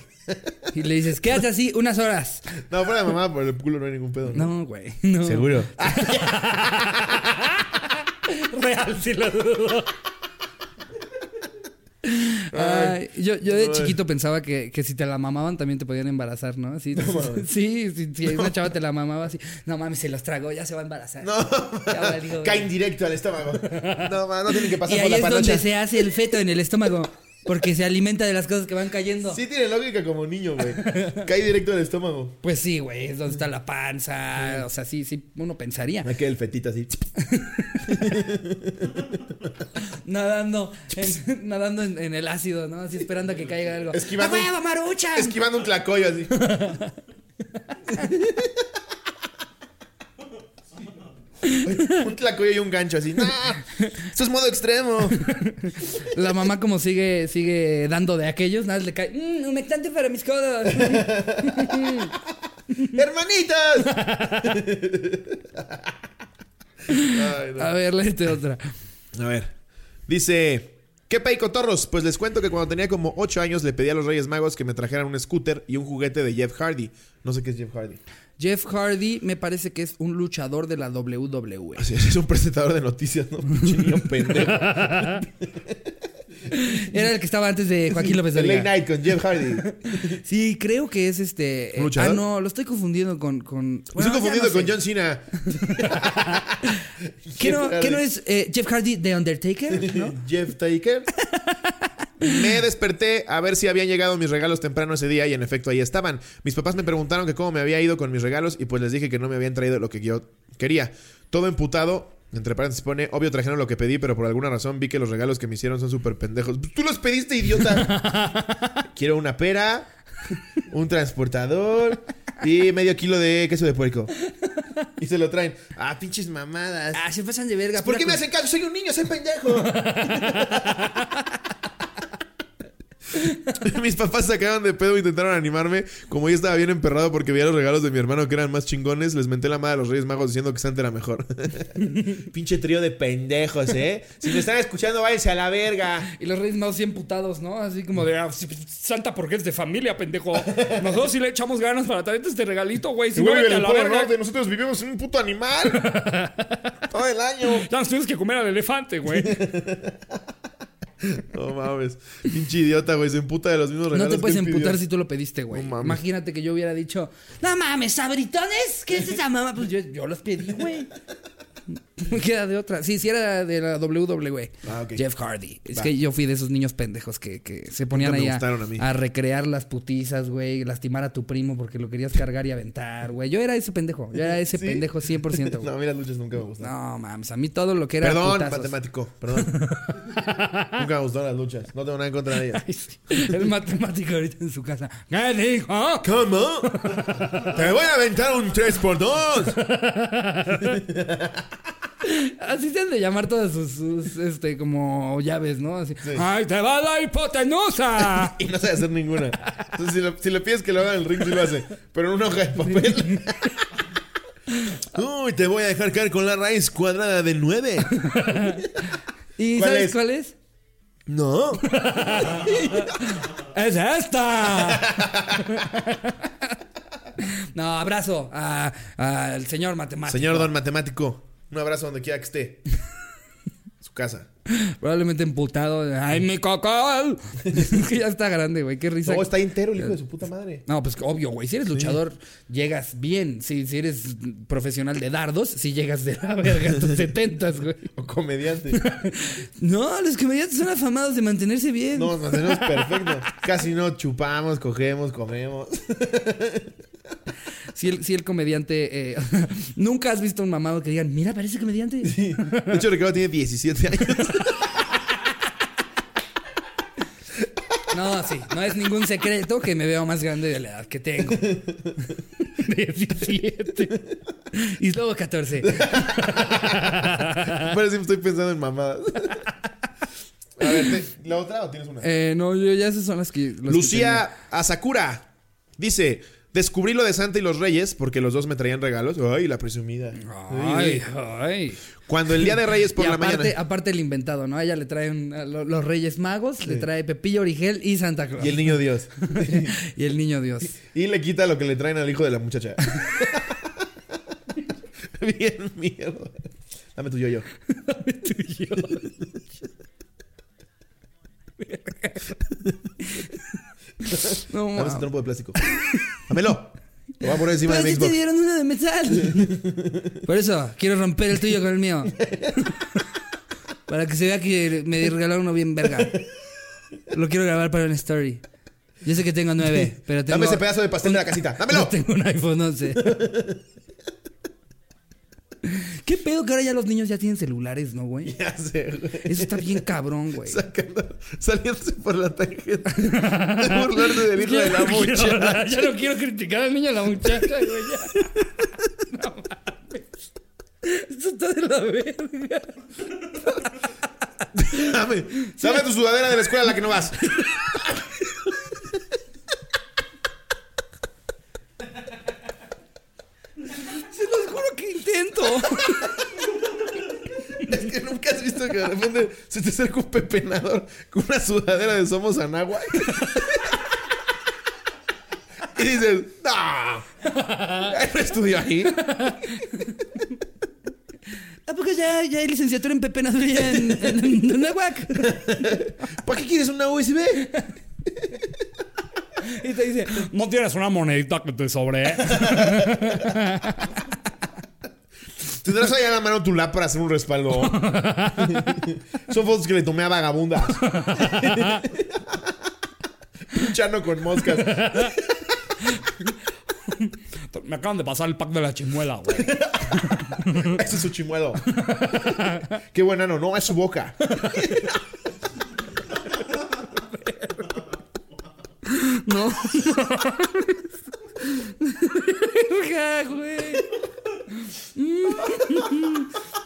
Y le dices, quédate así unas horas. No, fuera de mamá, por el culo no hay ningún pedo. ¿no? No, güey. No. Seguro. [laughs] Real, sí lo dudo. Ay, yo, yo de chiquito pensaba que, que si te la mamaban también te podían embarazar, ¿no? [laughs] Sí, sí, sí, si una chava te la mamaba así, no mames, se los tragó, ya se va a embarazar. No, Ya valió, caen güey. directo al estómago. No, no tienen que y pasar ahí por la es donde se hace el feto en el estómago, porque se alimenta de las cosas que van cayendo. Sí tiene lógica como niño, güey. [laughs] Cae directo al estómago. Pues sí, güey, es donde está la panza, o sea, sí, sí, uno pensaría. Aquí el fetito así. [laughs] Nadando, en, [laughs] nadando en, en el ácido, ¿no? Así esperando a que caiga algo. Esquivando- ¡A huevo, Maruchan! Esquivando un tlacoyo así. [laughs] un tlacoyo y un gancho así. ¡No! Esto es modo extremo. [laughs] La mamá como sigue, sigue dando de aquellos, nada, le cae, "Mm, humectante para mis codos. [laughs] ¡Hermanitas! Ay, no. A ver, léete otra. A ver. Dice. ¿Qué pay cotorros? Pues les cuento que cuando tenía como 8 años le pedí a los Reyes Magos que me trajeran un scooter y un juguete de Jeff Hardy. No sé qué es Jeff Hardy. Jeff Hardy me parece que es un luchador de la WWE. Así es, es un presentador de noticias, ¿no? [laughs] Niño pendejo. Era el que estaba antes de Joaquín López The Late. Night con Jeff Hardy. Sí, creo que es este. ¿Un eh, luchador? ah, no, lo estoy confundiendo con. con bueno, estoy confundiendo no con. John Cena. [laughs] ¿Qué no, qué es eh, Jeff Hardy de Undertaker? [laughs] ¿No? Jeff Taker. Me desperté a ver si habían llegado mis regalos temprano ese día y en efecto ahí estaban. Mis papás me preguntaron que cómo me había ido con mis regalos y pues les dije que no me habían traído lo que yo quería. Todo emputado, entre paréntesis pone, obvio trajeron lo que pedí, pero por alguna razón vi que los regalos que me hicieron son súper pendejos. Pues Tú los pediste, idiota. [laughs] Quiero una pera, un transportador y medio kilo de queso de puerco. Y se lo traen. Ah, pinches mamadas. Ah, se pasan de verga. ¿Por qué me hacen caso? Soy un niño, soy pendejo. [laughs] [laughs] Mis papás sacaron de pedo e intentaron animarme. Como yo estaba bien emperrado porque veía los regalos de mi hermano que eran más chingones, les menté la madre a los Reyes Magos diciendo que Santa era mejor. [laughs] Pinche trío de pendejos, ¿eh? Si me están escuchando, váyanse a la verga. Y los Reyes Magos 100 putados, ¿no? Así como de, ah, sí, Santa porque es de familia, pendejo. Nosotros sí le echamos ganas para traerte este regalito, güey. Si no, vete a la verga. nosotros vivimos en un puto animal. [laughs] Todo el año. Ya nos tienes que comer al elefante, güey. [laughs] No mames. Pinche idiota, güey. Se emputa de los mismos No regalos. te puedes que emputar pidió. si tú lo pediste, güey. No. Imagínate que yo hubiera dicho, no mames, sabritones, ¿qué es esa mamá? Pues yo, yo los pedí, güey. [laughs] Me queda de otra. Sí, sí era de la WWE. Ah, ok. Jeff Hardy. Es Va. que yo fui de esos niños pendejos que, que se ponían ahí a, recrear las putizas, güey. Lastimar a tu primo porque lo querías cargar y aventar, güey. Yo era ese pendejo. Yo era ese ¿Sí? pendejo 100%, [laughs] güey. No, a mí las luchas nunca me gustaron. No, mames. A mí todo lo que era Perdón, putazos. matemático, perdón. [laughs] Nunca me gustaron las luchas. No tengo nada en contra de ellas. Ay, sí. El matemático ahorita en su casa. ¿Qué dijo? ¿Cómo? Te voy a aventar un 3x2. Así se han de llamar todas sus, sus, este, como llaves, ¿no? Así. ¡Ay, te va la hipotenusa! [laughs] Y no sabe hacer ninguna. Entonces, si, lo- si le pides que lo haga en el ring, sí lo hace. Pero en una hoja de papel. [laughs] Uy, te voy a dejar caer con la raíz cuadrada de 9. [laughs] ¿Y ¿Cuál sabes es? cuál es? No. ¡Es esta! no, abrazo a- al señor matemático. Señor don matemático, un abrazo donde quiera que esté. [laughs] Su casa. Probablemente emputado. ¡Ay, mi cocol! [laughs] que ya está grande, güey. Qué risa. No, está entero el hijo de su puta madre. No, pues obvio, güey. Si eres luchador, llegas bien. Si, si eres profesional de dardos, si llegas de la verga a tus setentas, güey. O comediante. [laughs] No, los comediantes son afamados de mantenerse bien. No, nos mantenemos perfectos. Casi no chupamos, cogemos, comemos. Si el, si el comediante. eh, [laughs] Nunca has visto un mamado que digan, mira, parece comediante. De hecho, Ricardo tiene 17 años. [laughs] No, sí, no es ningún secreto que me veo más grande de la edad que tengo. [laughs] 17. Y luego 14. Parece que estoy pensando en mamadas. A ver, ¿te- ¿la otra o tienes una? Eh, no, yo ya esas son las que. las que Lucía Asakura dice: Descubrí lo de Santa y los Reyes porque los dos me traían regalos. Ay, la presumida. Ay, ay. Cuando el día de Reyes por y la aparte, mañana. aparte el inventado, ¿no? A ella le traen lo- los Reyes Magos, le trae Pepillo Origel y Santa Claus. Y el niño Dios. [laughs] Y el niño Dios. Y le quita lo que le traen al hijo de la muchacha. [laughs] Bien mierda. Dame tu yo-yo. [laughs] [laughs] No, Dame ese mames. trompo de plástico. Dámelo. Lo voy a poner encima Pero de mi sí te Xbox. dieron una de metal. [laughs] Por eso, quiero romper el tuyo con el mío. [laughs] Para que se vea que me regalaron uno bien verga. Lo quiero grabar para una story. Yo sé que tengo nueve, pero tengo... Dame ese pedazo de pastel de la casita. ¡Dámelo! Tengo un iPhone 11. [laughs] ¿Qué pedo que ahora ya los niños ya tienen celulares, no, güey? [laughs] Ya sé, güey. Eso está bien cabrón, güey. Sacando, saliéndose por la tangente. [laughs] De burlarse del hijo de la Ya no quiero muchacha. Ya no quiero criticar al niño a la muchacha, güey. ya. No mames. Esto está de la verga. Dame, dame tu sudadera de la escuela a la que no vas. Los juro que intento. [laughs] Es que nunca has visto que de repente se te acerca un pepenador con una sudadera de Somos Anagua. Y dices, ¡No! ¿No estudió ahí? ¿A poco ya, ya hay licenciatura en pepenaduría en, en, en Nahuac? ¿Para qué quieres una USB? Y te dice, ¿No tienes una monedita que te sobre? [laughs] Tendrás ahí a la mano tu lap para hacer un respaldo. [laughs] Son fotos que le tomé a vagabundas. Un chano con moscas. Me acaban de pasar el pack de la chimuela, güey. [laughs] Ese es su chimuelo. Qué buen ano. No, es su boca. no. [laughs] Verga, güey.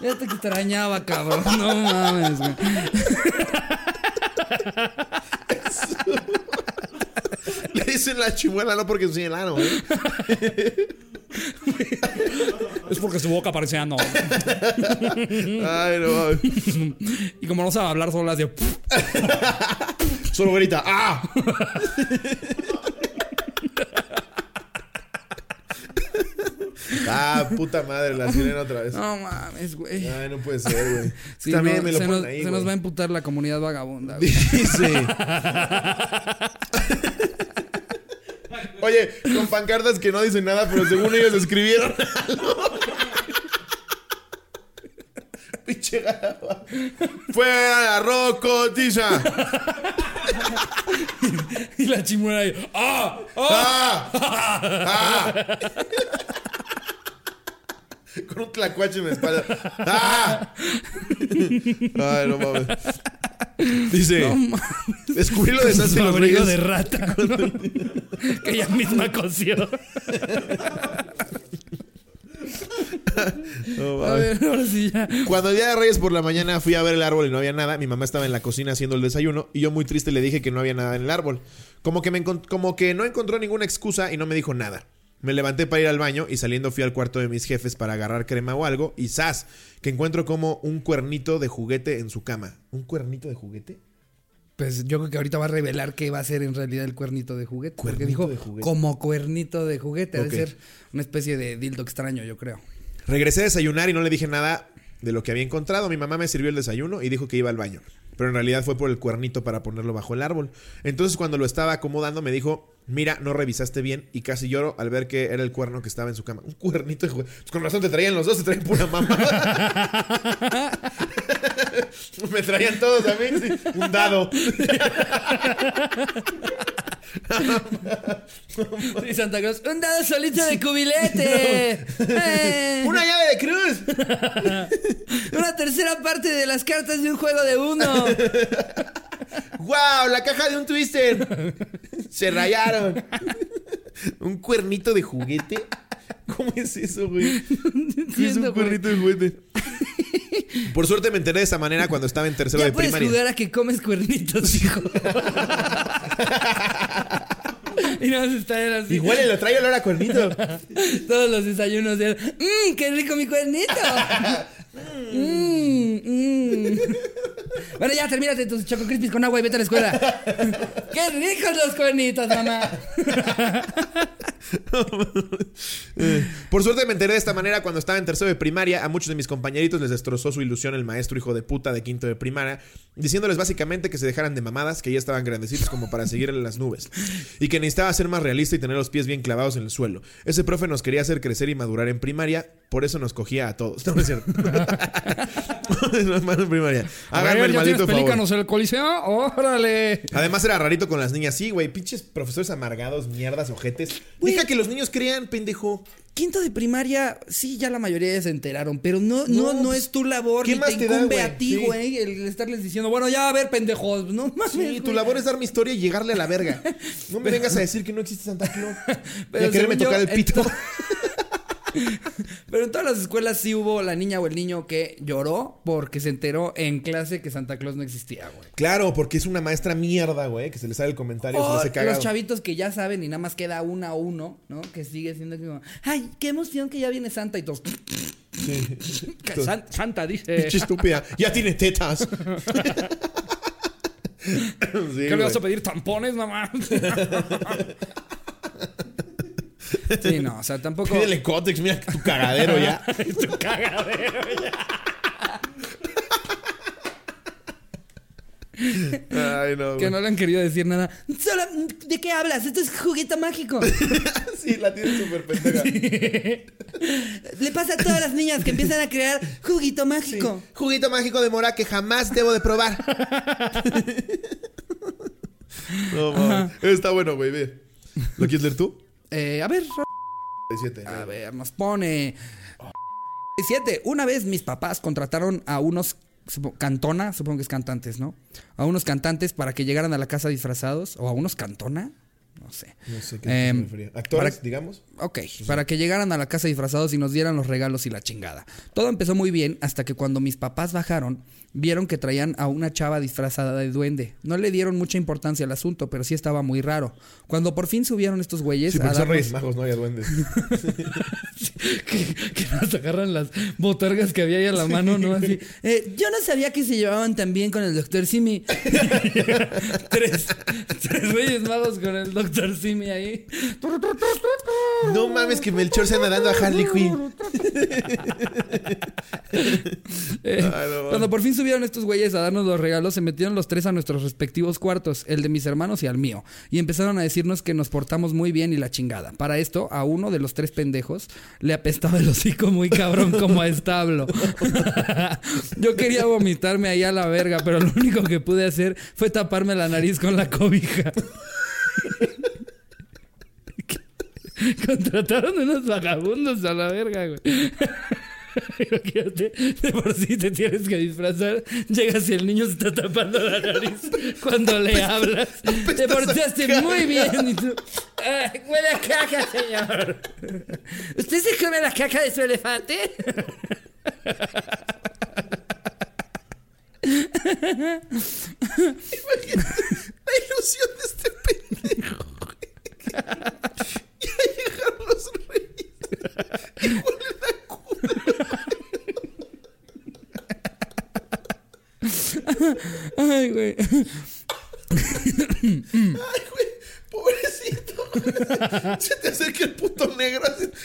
Ya te extrañaba, cabrón. [laughs] No mames, güey. [laughs] Le dicen la chimuela no porque enseña el ano, ¿eh? [laughs] Es porque su boca parecía no. Ay, no mames. Y como no sabe hablar, solo hace. Solo grita, ¡ah! Ah, puta madre, la sirena otra vez. No mames, güey. Ay, no puede ser, güey. [laughs] Sí, También no, me lo se, ponen nos, ahí, se güey. nos va a emputar la comunidad vagabunda. güey. Dice. [laughs] Oye, con pancartas que no dicen nada, pero según ellos escribieron [laughs] algo. Pinche garaba. Fue a Rocotiza. Y la chimuela ahí. ¡Ah! ¡Ah! ¡Ah! [laughs] Con un tlacuache en la espalda. ¡Ah! [laughs] Ay, no mames. Dice. Descubrí lo de Su los Reyes. de rata. [laughs] que ella misma cosió. No, A ver, ahora sí ya. Cuando el día de Reyes por la mañana fui a ver el árbol y no había nada, mi mamá estaba en la cocina haciendo el desayuno y yo muy triste le dije que no había nada en el árbol. Como que, me como que no encontró ninguna excusa y no me dijo nada. Me levanté para ir al baño y saliendo fui al cuarto de mis jefes para agarrar crema o algo y ¡zas! Que encuentro como un cuernito de juguete en su cama. ¿Un cuernito de juguete? Pues yo creo que ahorita va a revelar qué va a ser en realidad el cuernito de juguete. porque Cuernito dijo de juguete. como cuernito de juguete. Ok. Debe ser una especie de dildo extraño, yo creo. Regresé a desayunar y no le dije nada de lo que había encontrado. Mi mamá me sirvió el desayuno y dijo que iba al baño. Pero en realidad fue por el cuernito para ponerlo bajo el árbol. Entonces cuando lo estaba acomodando me dijo, mira, no revisaste bien. Y casi lloro al ver que era el cuerno que estaba en su cama. Un cuernito de juguete. Pues con razón te traían los dos, te traían pura mamá. [laughs] [laughs] me traían todos a mí. sí. Un dado. [laughs] Santa Claus, un dado solito de cubilete. Eh, [laughs] ¡Una llave de cruz! [laughs] una tercera parte de las cartas de un juego de uno. [laughs] ¡Wow! La caja de un twister. Se rayaron. ¿Un cuernito de juguete? ¿Cómo es eso, güey? ¿Qué es un cuernito de juguete? Por suerte me enteré de esa manera cuando estaba en tercero Ya de puedes primaria. jugar a que comes cuernitos, hijo. y está él así. Igual lo trae olor a cuernito. Todos los desayunos de él. ¡Mmm, qué rico mi cuernito! [laughs] Bueno, ya termínate tus choco crispies con agua y vete a la escuela. [laughs] ¡Qué ricos los cuernitos, mamá! [laughs] Por suerte me enteré de esta manera cuando estaba en tercero de primaria. A muchos de mis compañeritos les destrozó su ilusión el maestro hijo de puta de quinto de primaria, diciéndoles básicamente que se dejaran de mamadas, que ya estaban grandecitos como para seguir en las nubes, y que necesitaba ser más realista y tener los pies bien clavados en el suelo. Ese profe nos quería hacer crecer y madurar en primaria, por eso nos cogía a todos. [laughs] No, no es cierto. [laughs] No es malo en primaria. Háganme el maldito favor. en el coliseo? ¡Órale! Además era rarito con las niñas. Sí, güey, pinches profesores amargados, mierdas, ojetes. Güey. Deja que los niños crean, pendejo. Quinto de primaria, sí, ya la mayoría se enteraron, pero no, no, No, no, pues, es tu labor, ¿qué ni más te te da, incumbe güey? a ti, Sí. güey, el estarles diciendo, bueno, ya a ver, pendejos, no mames. Sí, tu labor es dar mi historia y llegarle a la verga. [laughs] No me vengas a decir que no existe Santa Claus. Y a quererme yo, tocar el pito. [laughs] Pero en todas las escuelas sí hubo la niña o el niño que lloró porque se enteró en clase que Santa Claus no existía, güey. Claro, porque es una maestra mierda, güey, que se le sale el comentario, se le O hace los chavitos que ya saben y nada más queda una a uno, ¿no? Que sigue siendo como, ay, qué emoción que ya viene Santa y todos. Sí. San- Santa dice. Estúpida. Ya tiene tetas. [laughs] [laughs] Sí, ¿Qué le vas a pedir? ¿Tampones, mamá? [laughs] Sí, no, o sea, tampoco. Pídele cótex, mira tu cagadero ya. [laughs] tu cagadero ya. Ay, no. Que no le han querido decir nada. Solo, ¿De qué hablas? Esto es juguete mágico. [laughs] Sí, la tiene súper pendeja. Le pasa a todas las niñas que empiezan a crear juguito mágico. Juguito mágico de mora que jamás debo de probar. no, mames. Está bueno, güey, ve. ¿Lo quieres leer tú? Eh, a ver, 17. a ver, nos pone. Siete. Una vez mis papás contrataron a unos cantona, supongo que es cantantes, ¿no? A unos cantantes para que llegaran a la casa disfrazados. O a unos cantona. No sé. No sé qué Em. Actores, para- digamos. Ok, para que llegaran a la casa disfrazados y nos dieran los regalos y la chingada. Todo empezó muy bien hasta que cuando mis papás bajaron, vieron que traían a una chava disfrazada de duende. No le dieron mucha importancia al asunto, pero sí estaba muy raro. Cuando por fin subieron estos güeyes Sí, a son darnos- reyes magos, no hay duendes. [laughs] que, que nos agarran las botargas que había ahí a la mano, ¿no? Así. eh, yo no sabía que se llevaban tan bien con el doctor Simi. [laughs] tres, tres reyes magos con el doctor Simi ahí. no mames que Melchor se anda dando a Harley Quinn. [laughs] Cuando por fin subieron estos güeyes a darnos los regalos, se metieron los tres a nuestros respectivos cuartos, el de mis hermanos y al mío, y empezaron a decirnos que nos portamos muy bien y la chingada. Para esto, a uno de los tres pendejos le apestaba el hocico muy cabrón como a establo. [laughs] Yo quería vomitarme ahí a la verga, pero lo único que pude hacer fue taparme la nariz con la cobija. [laughs] Contrataron unos vagabundos a la verga, güey. [laughs] Imagínate, de por sí te tienes que disfrazar. Llegas y el niño se está tapando la nariz [laughs] cuando le hablas. Te portaste muy bien. Y tú, [laughs] "Ah, huele a caca, señor. ¿Usted se come la caca de su elefante? La ilusión de este pendejo. ya llegaron los reyes. Y huelen a culo. Ay, güey. Ay, güey. Pobrecito. güey. Se te acerca el puto negro. Así. [laughs]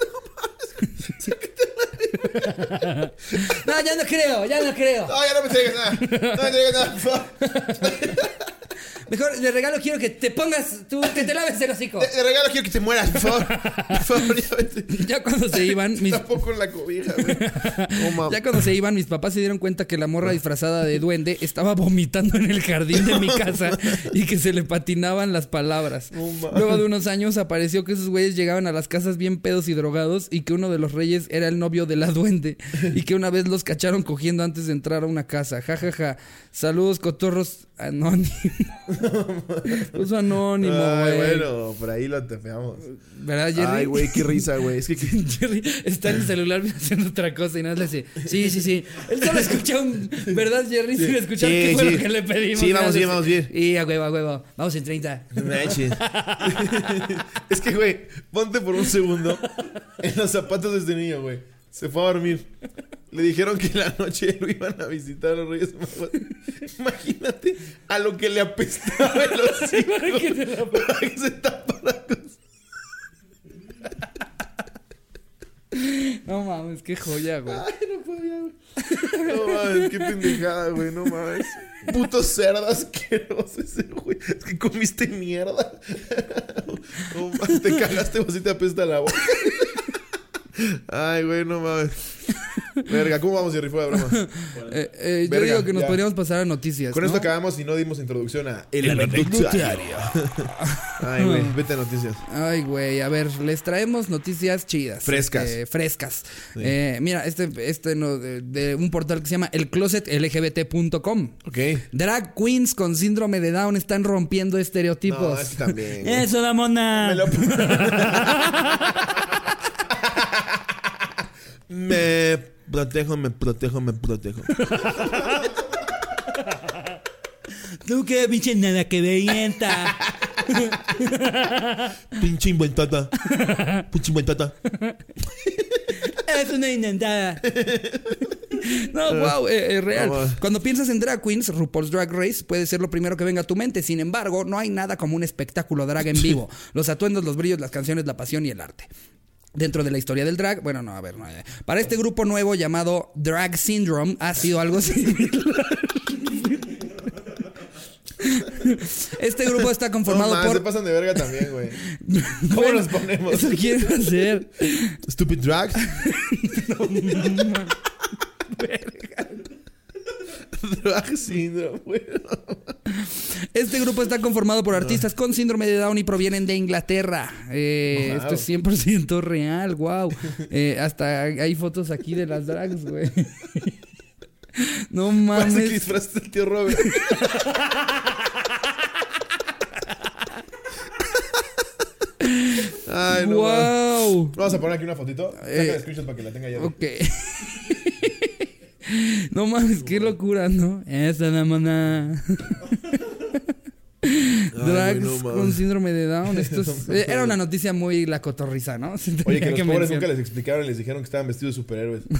No mames. Sácate la [laughs] No, ya no creo, ya no creo. No, ya no me traigas nada. No me traigas nada. por favor. [laughs] Mejor de regalo quiero que te pongas tú, que te laves el hocico. De, de regalo quiero que te mueras, por favor. Por favor, ya cuando se iban, mis, Tampoco en la cobija, mames. ya cuando se iban, mis papás se dieron cuenta que la morra disfrazada de duende estaba vomitando en el jardín de mi casa y que se le patinaban las palabras. Luego de unos años apareció que esos güeyes llegaban a las casas bien pedos y drogados y que uno de los reyes era el novio de la duende y [laughs] que una vez los cacharon cogiendo antes de entrar a una casa. Ja, ja, ja. Saludos, cotorros [laughs] anónimo. Puso anónimo, güey. bueno, por ahí lo tefeamos. ¿Verdad, Jerry? Ay, güey, qué risa, güey. Es que, [laughs] Jerry está en el celular haciendo otra cosa y nada le dice, sí, sí, sí. Él solo escucha un, ¿verdad, Jerry? Sí, escuchar Sí, qué fue sí. lo que le pedimos. Sí, vamos bien, vamos bien. Y a huevo, a huevo. Vamos en 30. No manches. es que, güey, ponte por un segundo en los zapatos de este niño, güey. Se fue a dormir. Le dijeron que la noche lo iban a visitar a los Reyes Magos. Imagínate a lo que le apestaba el hocico. ¿Para qué se la- Para que se tapara No mames, qué joya, güey. Ay, no podía, güey. No mames, qué pendejada, güey, no mames. Puto cerdo asqueroso ese, güey. Es que comiste mierda. No mames, te cagaste, vos y te apesta la boca. Ay, güey, no mames. [laughs] Verga, ¿cómo vamos, Jerry? Fuera de broma. Eh, eh, yo Verga, digo que nos ya. podríamos pasar a noticias. Con ¿no? esto acabamos y no dimos introducción a El Anecdotario. [laughs] Ay, güey, vete a noticias. Ay, güey, a ver, les traemos noticias chidas. Frescas. este, frescas. Eh, mira, este, este no, de, de un portal que se llama elclosetlgbt.com. Ok. Drag queens con síndrome de Down están rompiendo estereotipos. No, es que también. güey. [laughs] Eso, la mona. Me lo... me protejo, me protejo, me protejo. [laughs] Tú que pinche nada que veíenta. [laughs] Pinche inventata. Pinche inventata. Es una inventada. No, [laughs] wow, eh, eh, real. Cuando piensas en drag queens, RuPaul's Drag Race puede ser lo primero que venga a tu mente. Sin embargo, no hay nada como un espectáculo drag en vivo. Los atuendos, los brillos, las canciones, la pasión y el arte. Dentro de la historia del drag, bueno, no, a ver, no, eh. para este grupo nuevo llamado Drag Syndrome ha sido algo [laughs] similar. Este grupo está No conformado más, se por. pasan de verga también, güey. [laughs] ¿Cómo Bueno, nos ponemos? Eso quieren hacer. Stupid drag. [laughs] [laughs] drag syndrome. Este grupo está conformado por artistas con síndrome de Down y provienen de Inglaterra. Eh, Wow. Esto es 100% real, wow. Eh, hasta hay fotos aquí de las drags, güey. No Parece que mames. disfrazaste el tío Robert. Ay, no mames. wow. Vamos a poner aquí una fotito. Saca Eh, el screenshot para que la tenga ya. Ok. No mames, qué locura, ¿no? Esa la mona. Drags no con síndrome de Down. Esto es- [laughs] era una noticia muy la cotorriza, ¿no? [laughs] Oye, que los pobres mencionar. nunca les explicaron y les dijeron que estaban vestidos de superhéroes. [laughs]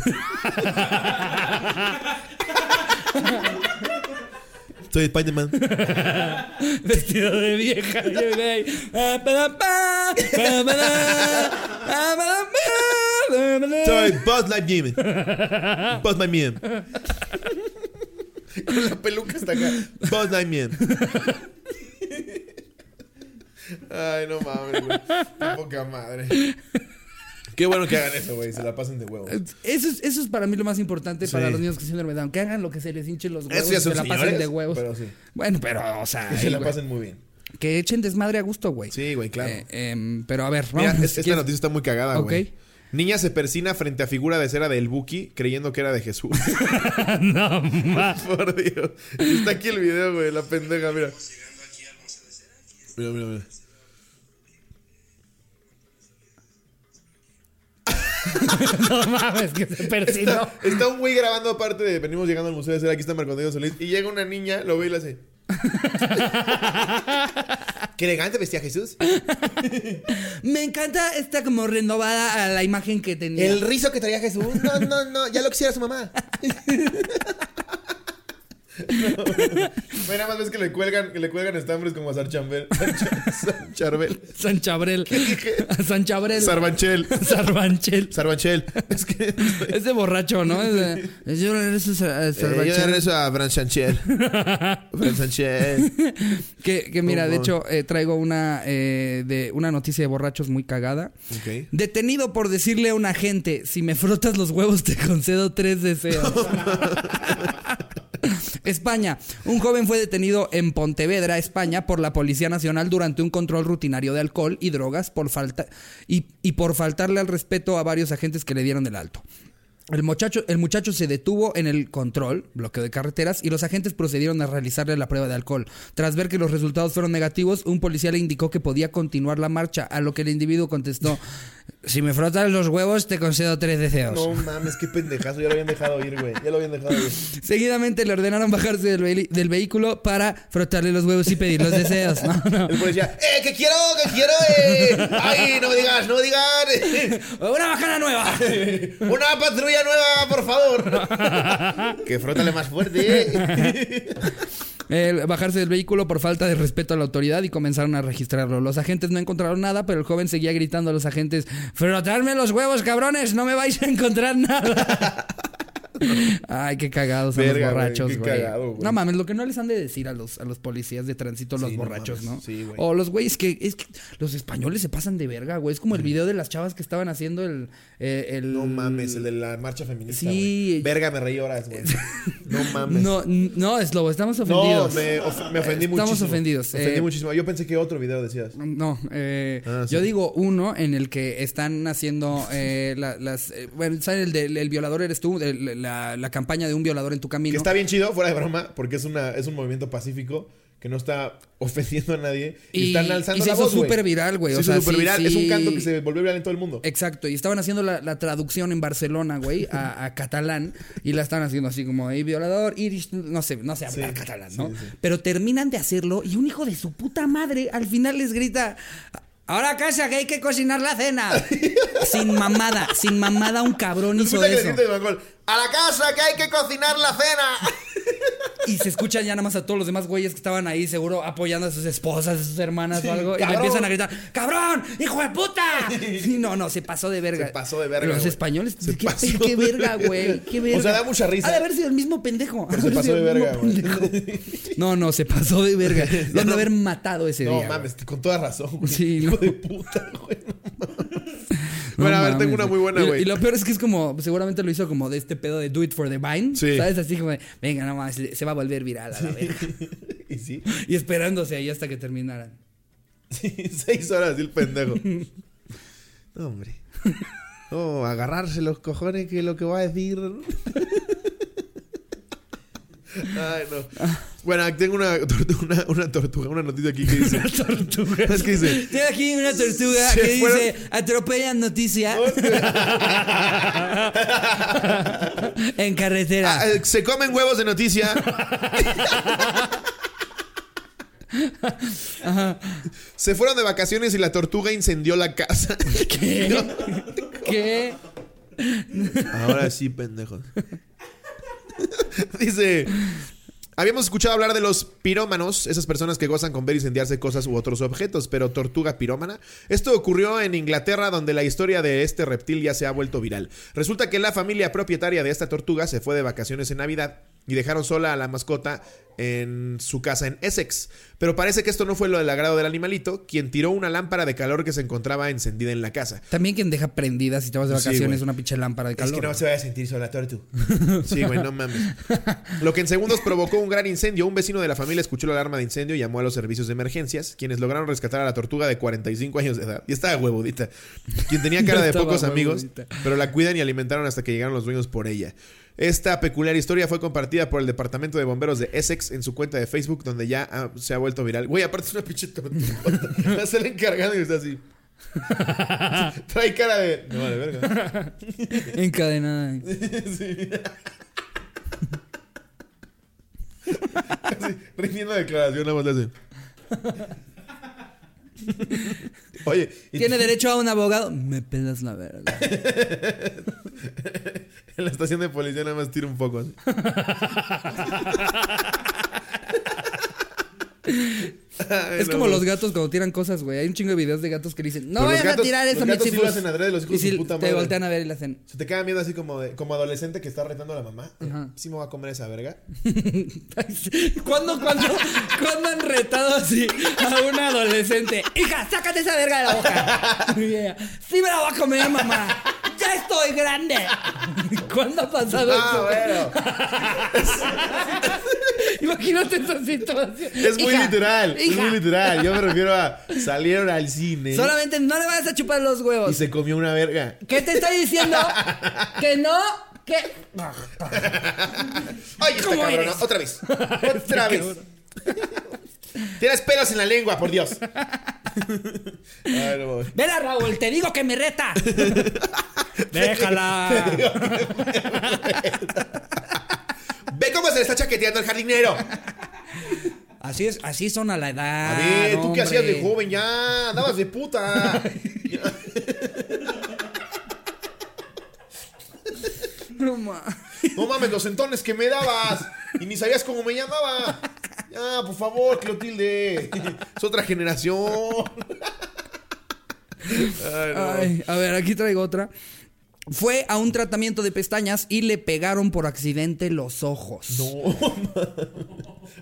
Soy Spider-Man. Vestido de vieja. Soy Buzz Lightyear. Buzz Lightyear. Con la peluca hasta acá. Buzz Lightyear. Ay, no mames, güey. Qué poca madre. Qué bueno que hagan eso, güey. Se la pasen de huevos. Eso es, eso es para mí lo más importante para Sí. los niños con síndrome de Down. Que hagan lo que se les hinche los huevos Eso ya y se la pasen señores, de huevos. pero sí. Bueno, pero, o sea, Que se la güey. pasen muy bien. que echen desmadre a gusto, güey. Sí, güey, claro. Eh, em, pero a ver, Mira, vamos. es- si esta noticia está muy cagada, güey. Ok. Niña se persina frente a figura de cera del Buki creyendo que era de Jesús. [laughs] No, ma. Por Dios. Está aquí el video, güey. La pendeja, mira. Mira, mira, mira. [laughs] No mames, que se persinó. Está, está un güey grabando aparte de venimos llegando al Museo de Cera, aquí está Marco Antonio Solís, y llega una niña, lo ve y le hace. [laughs] Qué elegante vestía Jesús. [laughs] Me encanta esta como renovada a la imagen que tenía. El rizo que traía Jesús. No, no, no, ya lo quisiera su mamá. [laughs] Bueno, nada más ves que le cuelgan, que le cuelgan estambres como a Sarchambel. San Charbel. [laughs] San Chabrel. San Chabrel. Sarbanchel. [laughs] Sarbanchel. Sarbanchel. Es que. Es de borracho, ¿no? Es de, yo regreso a Eh, yo Sarbanchel. regreso a Fran Sanchel. [laughs] Fran Sanchel. Que, que mira, de hecho, eh, traigo una, eh, de, una noticia de borrachos muy cagada. Ok. Detenido por decirle a un agente, si me frotas los huevos te concedo tres deseos. [coughs] España. Un joven fue detenido en Pontevedra, España, por la Policía Nacional durante un control rutinario de alcohol y drogas por falta y, por faltarle al respeto a varios agentes que le dieron el alto. El muchacho, el muchacho se detuvo en el control, bloqueo de carreteras, y los agentes procedieron a realizarle la prueba de alcohol. Tras ver que los resultados fueron negativos, un policía le indicó que podía continuar la marcha, a lo que el individuo contestó, si me frotas los huevos te concedo tres deseos. No mames, qué pendejazo. Ya lo habían dejado ir, güey. Ya lo habían dejado ir. [laughs] Seguidamente le ordenaron bajarse del, vehículo para frotarle los huevos y pedir los deseos. No, no. El policía, ¡eh, que quiero, que quiero, eh! ¡Ay, no me digas, no me digas! [laughs] ¡Una bajada nueva! [laughs] ¡Una patrulla nueva, por favor! que frótale más fuerte, eh. El bajarse del vehículo por falta de respeto a la autoridad y comenzaron a registrarlo. Los agentes no encontraron nada, pero el joven seguía gritando a los agentes: ¡Frotarme los huevos, cabrones! ¡No me vais a encontrar nada! [laughs] Ay, qué cagados son Verga, los güey, borrachos, güey. No mames, lo que no les han de decir a los, a los policías de tránsito, los Sí, no borrachos. ¿no? Sí, güey. o los güeyes que, es que los españoles se pasan de verga, güey. Es como el video de las chavas que estaban haciendo el. eh, el No mames, el de la marcha feminista. Sí. güey. Verga, me reí horas, güey. No [laughs] mames. No, no, es lobo, estamos No, ofendidos. me, of- me ofendí Estamos muchísimo. ofendidos, Me ofendí eh. muchísimo. Yo pensé que otro video decías. No, eh, Ah, yo digo uno en el que están haciendo eh, la- las... bueno, ¿sabes? El, del el violador eres tú, el- la, la campaña de un violador en tu camino. Que está bien chido, fuera de broma, porque es, una, es un movimiento pacífico que no está [laughs] ofendiendo a nadie. Y, Y- están alzando y se la hizo súper viral, güey, Se o hizo sea, sí, viral. Es un canto que se volvió viral en todo el mundo. Exacto, y estaban haciendo la, la traducción en Barcelona, güey, a, a catalán, y la estaban haciendo así como, "Ey, violador, iris, no sé, no sé hablar Sí, catalán, ¿no? Pero terminan de hacerlo y un hijo de su puta madre al final les grita, ahora a casa que hay que cocinar la cena. [laughs] sin mamada, sin mamada un cabrón hizo que eso. A la casa que hay que cocinar la cena. Y se escuchan ya nada más a todos los demás güeyes que estaban ahí, seguro apoyando a sus esposas, a sus hermanas Sí, o algo. Y le empiezan a gritar: ¡Cabrón! ¡Hijo de puta! [laughs] Sí, no, no, se pasó de verga. Se pasó de verga, Los güey. españoles, Se qué, pasó [laughs] qué verga, güey. Qué verga. O sea, da mucha risa. Ha de haber sido el mismo pendejo. Pero se pasó de verga, güey. No, no, se pasó de verga. Lo han de [laughs] haber matado ese No día. mames, con toda razón, güey. Sí, Hijo no. de puta, güey. no mames. No [laughs] bueno, a ver, tengo una muy buena, güey. Y, lo peor es que es como, seguramente lo hizo como de este pedo de Do It for the Vine. Sí. ¿Sabes? Así como de, venga, no más, se va a volver viral a la verga. [laughs] y sí, [laughs] Y esperándose ahí hasta que terminaran. sí, seis horas y el pendejo. No, hombre. Oh, agarrarse los cojones que lo que va a decir. Ay, no. Bueno, tengo una, una, una tortuga, una noticia aquí que dice. [laughs] tortuga. Es que dice. Tengo aquí una tortuga [laughs] Se que fueron- dice atropellan noticia [laughs] en carretera. Ah, eh, se comen huevos de noticia. Se fueron de vacaciones y la tortuga incendió la casa. ¿Qué? ¿Qué? Ahora sí, pendejos. [laughs] Dice. Habíamos escuchado hablar de los pirómanos, esas personas que gozan con ver incendiarse cosas u otros objetos, pero tortuga pirómana. Esto ocurrió en Inglaterra, donde la historia de este reptil ya se ha vuelto viral. Resulta que la familia propietaria de esta tortuga se fue de vacaciones en Navidad y dejaron sola a la mascota en su casa en Essex. Pero parece que esto no fue lo del agrado del animalito, quien tiró una lámpara de calor que se encontraba encendida en la casa. También quien deja prendida si te vas de vacaciones una pinche lámpara de Es calor. que no se vaya a sentir sola, Tortu. [laughs] Sí, güey, no mames. Lo que en segundos provocó un gran incendio. Un vecino de la familia escuchó la alarma de incendio y llamó a los servicios de emergencias, quienes lograron rescatar a la tortuga de 45 años de edad. Y estaba huevudita. Quien tenía cara de [laughs] pocos amigos, huevudita. pero la cuidan y alimentaron hasta que llegaron los dueños por ella. Esta peculiar historia fue compartida por el Departamento de Bomberos de Essex en su cuenta de Facebook, donde ya ah, se ha vuelto viral. Güey, aparte es una pinche. [laughs] Se le encargado y está así. [laughs] Trae cara de. No, de verga. [laughs] Encadenada. Así, rindiendo declaración, nada más le hace. [laughs] Oye, ¿Tiene derecho a un abogado? Me pedas la verga. [laughs] En la estación de policía nada más tira un poco. [laughs] Ay, Es no, como los gatos cuando tiran cosas, güey. Hay un chingo de videos de gatos que dicen, no vayan a gatos- tirar los eso, mis gatos sí lo hijos. hacen adrede, los hijos y de si te voltean a ver y le hacen. Se te quedan viendo así como, de- como adolescente que está retando a la mamá. Ajá. Sí me voy a comer esa verga. [laughs] ¿Cuándo, cuándo, cuándo han retado así a un adolescente? Hija, sácate esa verga de la boca. [laughs] Y ella, sí me la voy a comer, mamá. Ya estoy grande. [laughs] ¿Cuándo ha pasado Ah, eso? bueno. Imagínate esa situación. Es muy Hija, literal. Hija, muy literal. Yo me refiero a salieron al cine Solamente no le vayas a chupar los y huevos. se comió una verga. ¿Qué te estoy diciendo? [laughs] Que no, que. Ay, esta ¿Cómo cabrona. eres? Otra vez. [laughs] Otra vez. Tienes pelos en la lengua, por Dios. [laughs] Vela, Raúl, te digo que me reta. Déjala. Ve cómo se le está chaqueteando el jardinero. Así es, así son a la edad. A ver, ¿tú qué hacías de joven ya? Andabas de puta. [laughs] No ma. No mames, los entones que me dabas. Y ni sabías cómo me llamaba. Ya, por favor, Clotilde. Es otra generación. Ay, no. Ay, a ver, aquí traigo otra. Fue a un tratamiento de pestañas y le pegaron por accidente los ojos. No.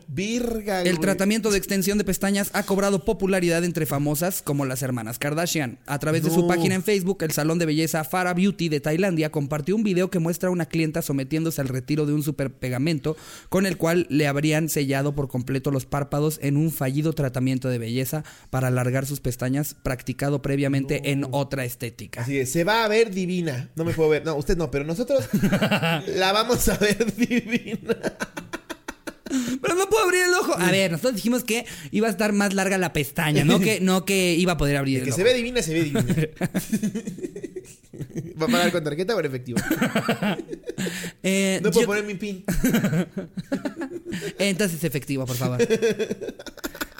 Virga, El tratamiento de extensión de pestañas ha cobrado popularidad entre famosas como las hermanas Kardashian. A través de su página en Facebook, el salón de belleza Farah Beauty de Tailandia compartió un video que muestra a una clienta sometiéndose al retiro de un superpegamento con el cual le habrían sellado por completo los párpados en un fallido tratamiento de belleza para alargar sus pestañas practicado previamente en otra estética. Así de, se va a ver divina. No me puedo ver. No, usted no, pero nosotros [laughs] la vamos a ver divina. [laughs] Pero no puedo abrir el ojo. A ver, nosotros dijimos que iba a estar más larga la pestaña, no que, no que iba a poder abrir el Que ojo. se ve divina, se ve divina. [laughs] ¿Va a pagar con tarjeta o en efectivo? [laughs] Eh, No puedo yo- poner mi pin. [laughs] Entonces efectivo, por favor.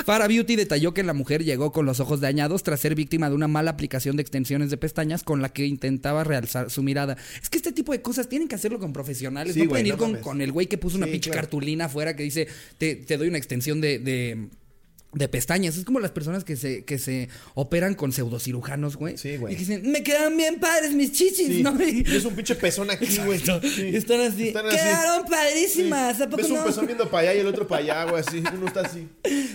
Farah Beauty detalló que la mujer llegó con los ojos dañados tras ser víctima de una mala aplicación de extensiones de pestañas con la que intentaba realzar su mirada. Es que este tipo de cosas tienen que hacerlo con profesionales. Sí, no güey, pueden ir no con, con el güey que puso una Sí, pinche claro. cartulina afuera que dice, te, te doy una extensión de... de de pestañas, es como las personas que se, que se operan con pseudocirujanos, güey. Sí, güey. Y que dicen, me quedan bien padres mis chichis, Sí. ¿no? [laughs] Y- es un pinche pezón aquí, güey. Sí. y están así, Están así. quedaron padrísimas, Sí. ¿a poco Ves un no? pezón viendo para allá y el otro para allá, güey, así. [laughs] Uno está así.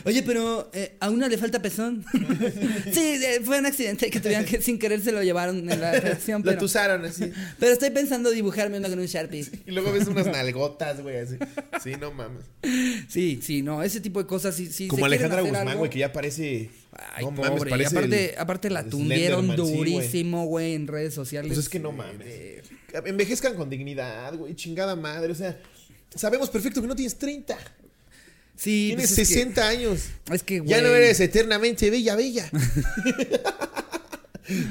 Oye, pero eh, a una le falta pezón. [laughs] sí, fue un accidente que tuvieron que sin querer se lo llevaron en la operación, Lo pero, tusaron así. pero estoy pensando dibujarme uno con un Sharpie. Y luego ves unas nalgotas, güey, así. Sí, no mames. Sí, sí, no, ese tipo de cosas sí, sí. Como Alejandra Guzmán, güey, que ya parece. Ay, no pobre. mames, y parece. aparte, el- aparte la tundieron güey. durísimo, güey, en redes sociales. Pues es que no mames. Eh, Envejezcan con dignidad, güey, chingada madre. O sea, sabemos perfecto que no tienes 30. sí, Tienes pues es que- 60 años. Es que, Ya no güey, eres eternamente bella, bella. [laughs]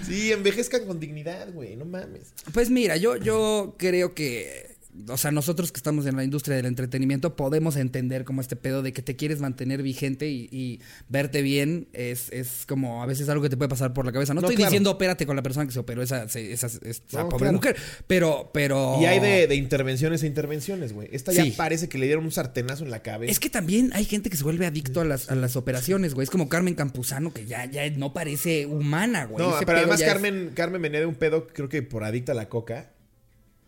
sí, envejezcan con dignidad, güey, no mames. Pues mira, yo, yo creo que. O sea, nosotros que estamos en la industria del entretenimiento podemos entender como este pedo de que te quieres mantener vigente y, y verte bien es, es como a veces algo que te puede pasar por la cabeza. No, No, estoy claro. diciendo opérate con la persona que se operó esa, esa, esa- esa No, pobre claro. mujer, pero, pero... Y hay de, de intervenciones a intervenciones, güey. Esta ya Sí. parece que le dieron un sartenazo en la cabeza. Es que también hay gente que se vuelve adicto a las, a las operaciones, güey. Es como Carmen Campuzano, que ya, ya no parece humana, güey. no, Ese pero además ya es- Carmen, Carmen venía de un pedo, creo que por adicta a la coca.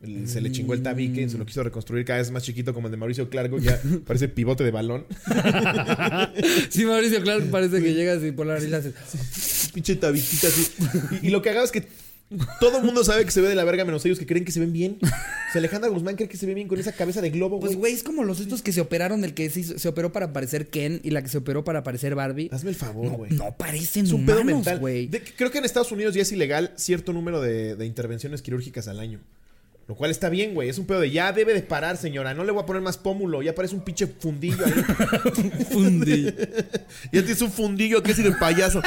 El- Se le chingó el tabique, se lo quiso reconstruir cada vez más chiquito como el de Mauricio Clargo, ya [laughs] parece pivote de balón. [laughs] Sí, Mauricio, claro, parece que llegas y por la nariz haces... Pinche tabiquita así. Y, y lo que haga es que todo el mundo sabe que se ve de la verga menos ellos que creen que se ven bien. O sea, Alejandra Guzmán cree que se ve bien con esa cabeza de globo, Pues, güey. güey, es como los estos que se operaron, el que se, hizo- se operó para parecer Ken y la que se operó para parecer Barbie. Hazme el favor, No, güey. no parecen es un pedo humanos, mental. güey. Creo que en Estados Unidos ya es ilegal cierto número de, de intervenciones quirúrgicas al año. Lo cual está bien, güey. Es un pedo de ya debe de parar, señora. No le voy a poner más pómulo. Ya parece un pinche fundillo ahí. [laughs] Fundi. [laughs] ya tienes un fundillo que es ir el payaso.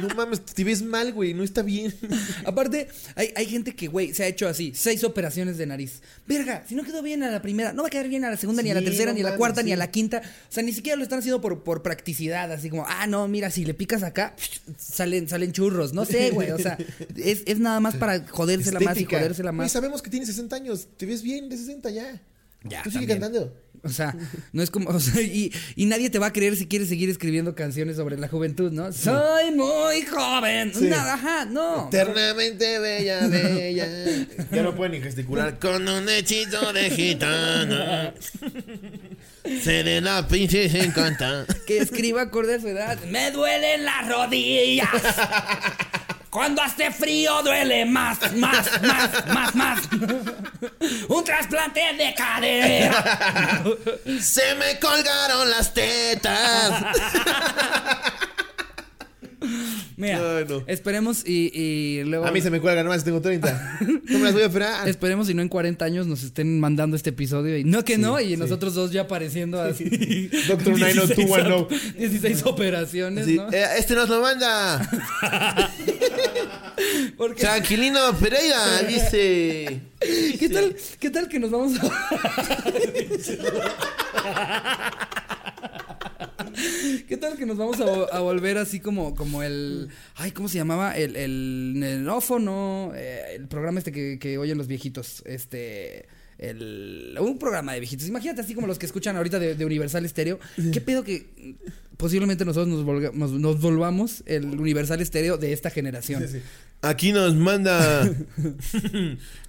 No mames, te ves mal, güey. No está bien. [laughs] Aparte, hay, hay gente que, güey, se ha hecho así, seis operaciones de nariz. Verga, si no quedó bien a la primera, no va a quedar bien a la segunda, ni a la tercera, no ni a la cuarta, ni a la quinta. O sea, ni siquiera lo están haciendo por, por practicidad, así como, ah, no, mira, si le picas acá, salen, salen churros. No sé, güey. O sea, es, es nada más para jodérsela más y Estética. jodérsela más. sabemos que tienes 60 años. Te ves bien de 60 ya. Ya, Tú sigue también. cantando. O sea, no es como, [laughs] o sea, y, y nadie te va a creer si quieres seguir escribiendo canciones sobre la juventud, ¿no? Soy muy joven. Sí. Nada, ajá, no. Eternamente bella, [laughs] bella. Ya no pueden ni gesticular. Con un hechizo de gitana. Serena pinche se encanta. Que escriba acorde a su edad. Me duelen las rodillas. [laughs] Cuando hace frío duele más, más, más, más, más. Un trasplante de cadera. Se me colgaron las tetas. Mira, Ay, no. esperemos y, y luego. A mí se me cuelgan nomás, tengo 30. No me las voy a operar. Esperemos y no en 40 años nos estén mandando este episodio y no que no, y sí. nosotros dos ya apareciendo así. Doctor [laughs] 90210. op- 16 operaciones, ¿no? Eh, este nos lo manda. [laughs] Porque, Tranquilino Pereira [laughs] dice. ¿qué, tal, ¿Qué tal que nos vamos a... [laughs] ¿Qué tal que nos vamos a, vo- a volver así como, como el... Ay, ¿cómo se llamaba? El, el nenófono, eh, el programa este que, que oyen los viejitos, este... El, un programa de viejitos. Imagínate así como los que escuchan ahorita de, de Universal Stereo. ¿Qué pedo que posiblemente nosotros nos, volga- nos- nos volvamos el Universal Stereo de esta generación? Aquí nos manda. [laughs]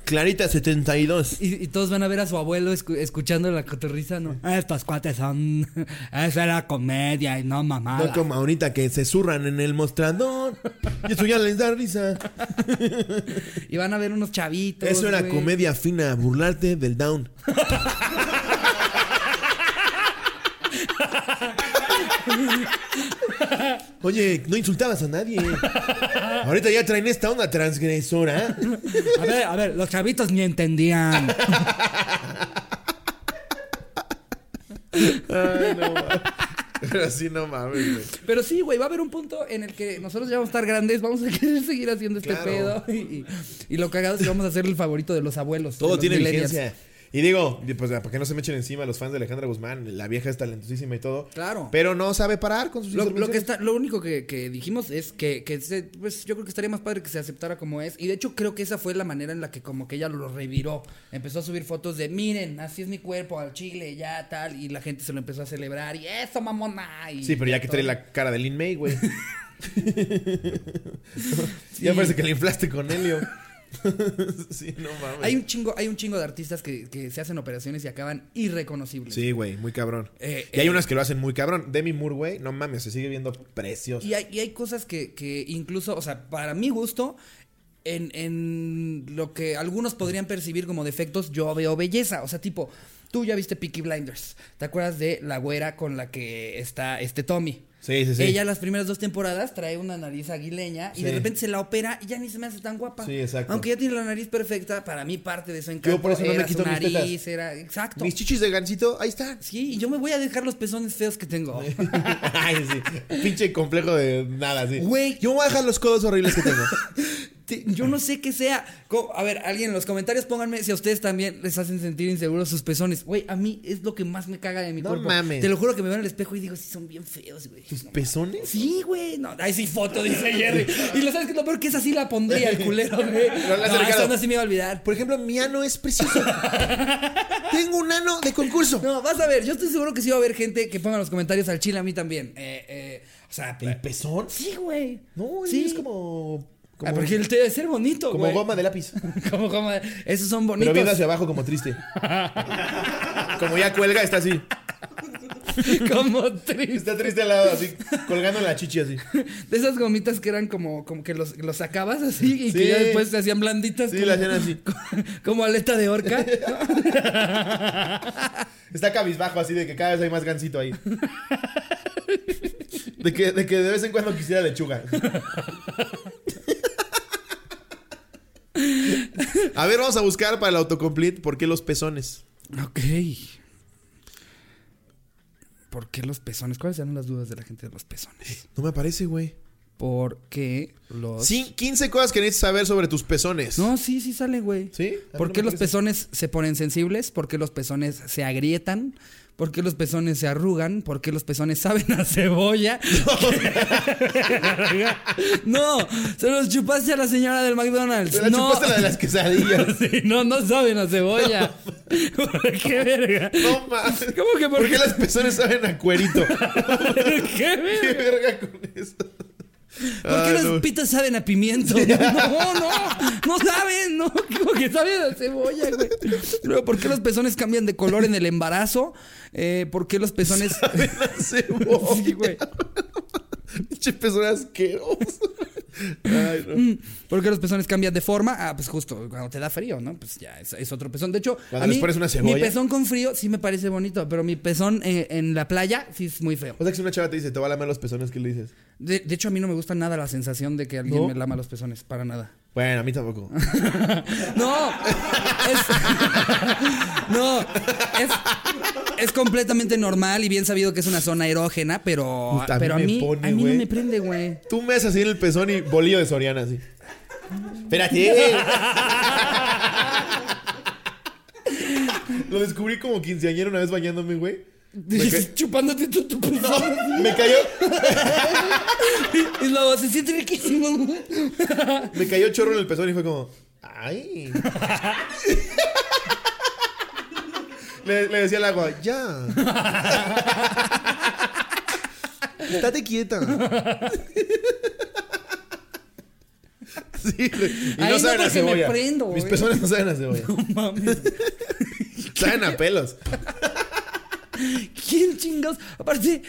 Clarita 72. Y, y todos van a ver a su abuelo escu- escuchando la cotorriza, ¿no? [laughs] Estos cuates son. Esa era comedia y no mamada. No como ahorita que se zurran en el mostrador. Y eso ya les da risa. [laughs] Y van a ver unos chavitos. Eso era güey. comedia fina, burlarte del down. Oye, no insultabas a nadie. Ahorita ya traen esta onda transgresora. A ver, a ver, los chavitos ni entendían. Ay, no mames. Pero así no mames, güey. Pero sí, güey, va a haber un punto en el que nosotros ya vamos a estar grandes, vamos a querer seguir haciendo este Claro. pedo. Y, y- y lo cagado es que vamos a ser el favorito de los abuelos. Todo los tiene vigencia. Y digo, pues para que no se me echen encima los fans de Alejandra Guzmán, la vieja es talentosísima y todo. Claro. Pero no sabe parar con sus Lo, lo que está, lo único que, que dijimos es que, que se- pues, yo creo que estaría más padre que se aceptara como es. Y de hecho creo que esa fue la manera en la que como que ella lo reviró. Empezó a subir fotos de miren, así es mi cuerpo, al chile, ya tal. Y la gente se lo empezó a celebrar. Y eso, mamona. Y Sí, pero ya que trae la cara de Lin May, güey. [laughs] [laughs] Ya parece que le inflaste con Helio. [laughs] sí, no mames. Hay un chingo, hay un chingo de artistas que, que se hacen operaciones y acaban irreconocibles. Sí, güey, muy cabrón. Eh, y hay eh. unas que lo hacen muy cabrón. Demi Moore, güey, no mames, se sigue viendo precioso. Y hay, y hay cosas que, que incluso, o sea, para mi gusto, en, en lo que algunos podrían percibir como defectos, yo veo belleza. O sea, tipo, tú ya viste Peaky Blinders. ¿Te acuerdas de la güera con la que está este Tommy? Sí, sí, sí. Ella las primeras dos temporadas trae una nariz aguileña y de repente se la opera y ya ni se me hace tan guapa. Sí, exacto. Aunque ya tiene la nariz perfecta, para mí parte de su encanto por eso no me quito mis nariz, tetas. era exacto. Mis chichis de gancito, ahí están. Sí, y yo me voy a dejar los pezones feos que tengo. [laughs] Ay, sí. Pinche complejo de nada, sí. Güey. Yo me voy a dejar los codos horribles que tengo. [laughs] Yo no sé qué sea. A ver, alguien en los comentarios pónganme si a ustedes también les hacen sentir inseguros sus pezones. Güey, a mí es lo que más me caga de mi No cuerpo. mames. Te lo juro que me veo en el espejo y digo, sí, son bien feos, güey. ¿Tus No, pezones? Sí, güey. No, ay, sí, foto, dice Jerry. Y lo sabes que es lo peor que esa sí la pondría el culero, güey. [laughs] No, esa no sí me iba a olvidar. Por ejemplo, mi ano es precioso. [laughs] tengo un ano de concurso. No, vas a ver, yo estoy seguro que sí va a haber gente que ponga en los comentarios al chile a mí también. Eh, eh, o sea, ¿El pezón? sí, güey. No, sí. es como. Como Ah, porque él debe ser bonito, como güey. goma de lápiz. [laughs] como goma. Esos son bonitos. Pero viendo hacia abajo como triste. [laughs] como ya cuelga, está así. como [laughs] triste. Está triste al lado, así, colgando la chichi así. De esas gomitas que eran como, como que los, los sacabas así y Sí. que ya después se hacían blanditas. Sí, como, la hacían así. como aleta de orca. Está cabizbajo, así de que cada vez hay más gansito ahí. De que, de que de vez en cuando quisiera lechuga. A ver, vamos a buscar para el autocomplete por qué los pezones. ok. ¿Por qué los pezones? ¿Cuáles eran las dudas de la gente de los pezones? No me aparece, güey. porque los... Sí, 15 cosas que necesitas saber sobre tus pezones. No, sí, sí sale, güey. ¿Sí? ¿Por no qué los parece. pezones se ponen sensibles? ¿Por qué los pezones se agrietan? ¿Por qué los pezones se arrugan? ¿Por qué los pezones [laughs] saben a cebolla? [laughs] no, se los chupaste a la señora del McDonald's. Te la no. chupaste la de las quesadillas. [laughs] Sí, no, no saben a cebolla. ¿Qué verga? No mames. ¿Cómo que por ¿Por qué qué? las pezones saben a cuerito? ¿Qué ¿Qué verga? verga con eso? ¿Por qué no. los pitos saben a pimiento? [laughs] No, no, no saben, no, [laughs] como que saben a cebolla, güey. Luego, ¿por qué los pezones cambian de color en el embarazo? Eh, ¿Por qué los pezones... Saben a cebolla. [laughs] Sí, güey. [laughs] Pinche pezón asqueroso. [laughs] Ay, no. Mm, ¿Por qué los pezones cambian de forma? Ah, pues justo cuando te da frío, ¿no? Pues ya es, es otro pezón. De hecho, Cuando a les mí, pones una cebolla. mi pezón con frío sí me parece bonito, pero mi pezón eh, en la playa sí es muy feo. O sea que si una chava te dice, te va a lamer los pezones, ¿qué le dices? De, de hecho, a mí no me gusta nada la sensación de que alguien ¿No? me lama los pezones, para nada. Bueno, a mí tampoco. [laughs] No, es. [laughs] no, es. Es completamente normal y bien sabido que es una zona erógena, pero, Puta, a mí pero a me mí, pone, a mí no me prende, güey. Tú me haces así en el pezón y bolillo de Soriana, así. Espérate. [laughs] Lo descubrí como quinceañero una vez bañándome, güey. [laughs] Ca- Chupándote tu, tu [laughs] me cayó, [laughs] Y luego se siente riquísimo. me cayó chorro en el pezón y fue como, ay. Le, le decía al agua, ya. Estate quieta. Sí. Y Ahí no no saben a porque me cebolla. prendo, Mis pezones no saben a cebolla. Mames. Saben a pelos. ¿Quién chingados? Aparte,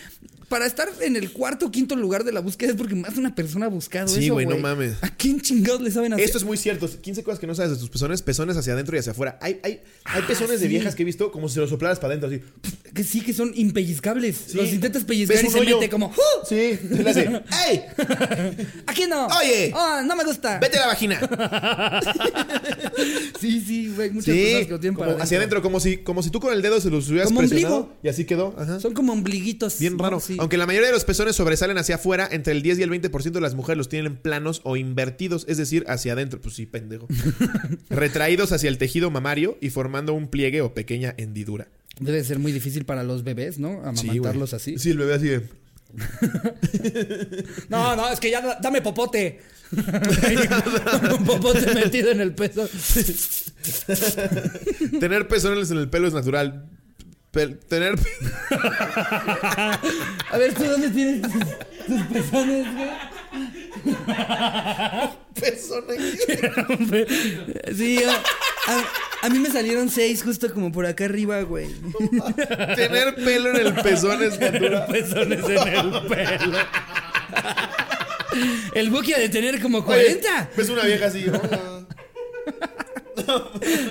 para estar en el cuarto o quinto lugar de la búsqueda es porque más una persona ha buscado Sí, eso, güey, no mames. ¿A quién chingados le saben hacer? Esto es muy cierto. 15 cosas que no sabes de tus pezones. Pezones hacia adentro y hacia afuera. Hay, hay, hay Ah, pezones de viejas que he visto como si se los soplaras para adentro. Así. Que sí, que son impellizcables. Sí. Los intentas pellizcar ¿Ves y se hoyo? mete como... ¡Uh! Sí. Se le hace. ¡Ey! [laughs] ¡Aquí no! Oye. ¡Ah, no me gusta! ¡Vete a la vagina! [laughs] Sí, sí, güey. Muchas Sí. personas que lo tienen para hacia adentro. Como si, como si tú con el dedo se los hubieras Como presionado. ombligo. Y así quedó. Ajá. Son como ombliguitos. Bien raro. Sí. Aunque la mayoría de los pezones sobresalen hacia afuera, entre el 10 y el 20% de las mujeres los tienen planos o invertidos, es decir, hacia adentro. Pues sí, pendejo. [laughs] Retraídos hacia el tejido mamario y formando un pliegue o pequeña hendidura. Debe ser muy difícil para los bebés, ¿no? Amamantarlos güey. así. Sí, el bebé así de. [laughs] No, no, es que ya da- dame popote. [laughs] Un popote metido en el peso. Tener pezones en el pelo es natural. Tener. [laughs] A ver, ¿tú dónde tienes tus, tus pezones, güey? aquí. [laughs] Sí, a, a- a mí me salieron seis justo como por acá arriba, güey. [laughs] Tener pelo en el pezón es natural. Pezones en el pelo. El Buki ha de tener como Oye, 40. Ves una vieja así. hola.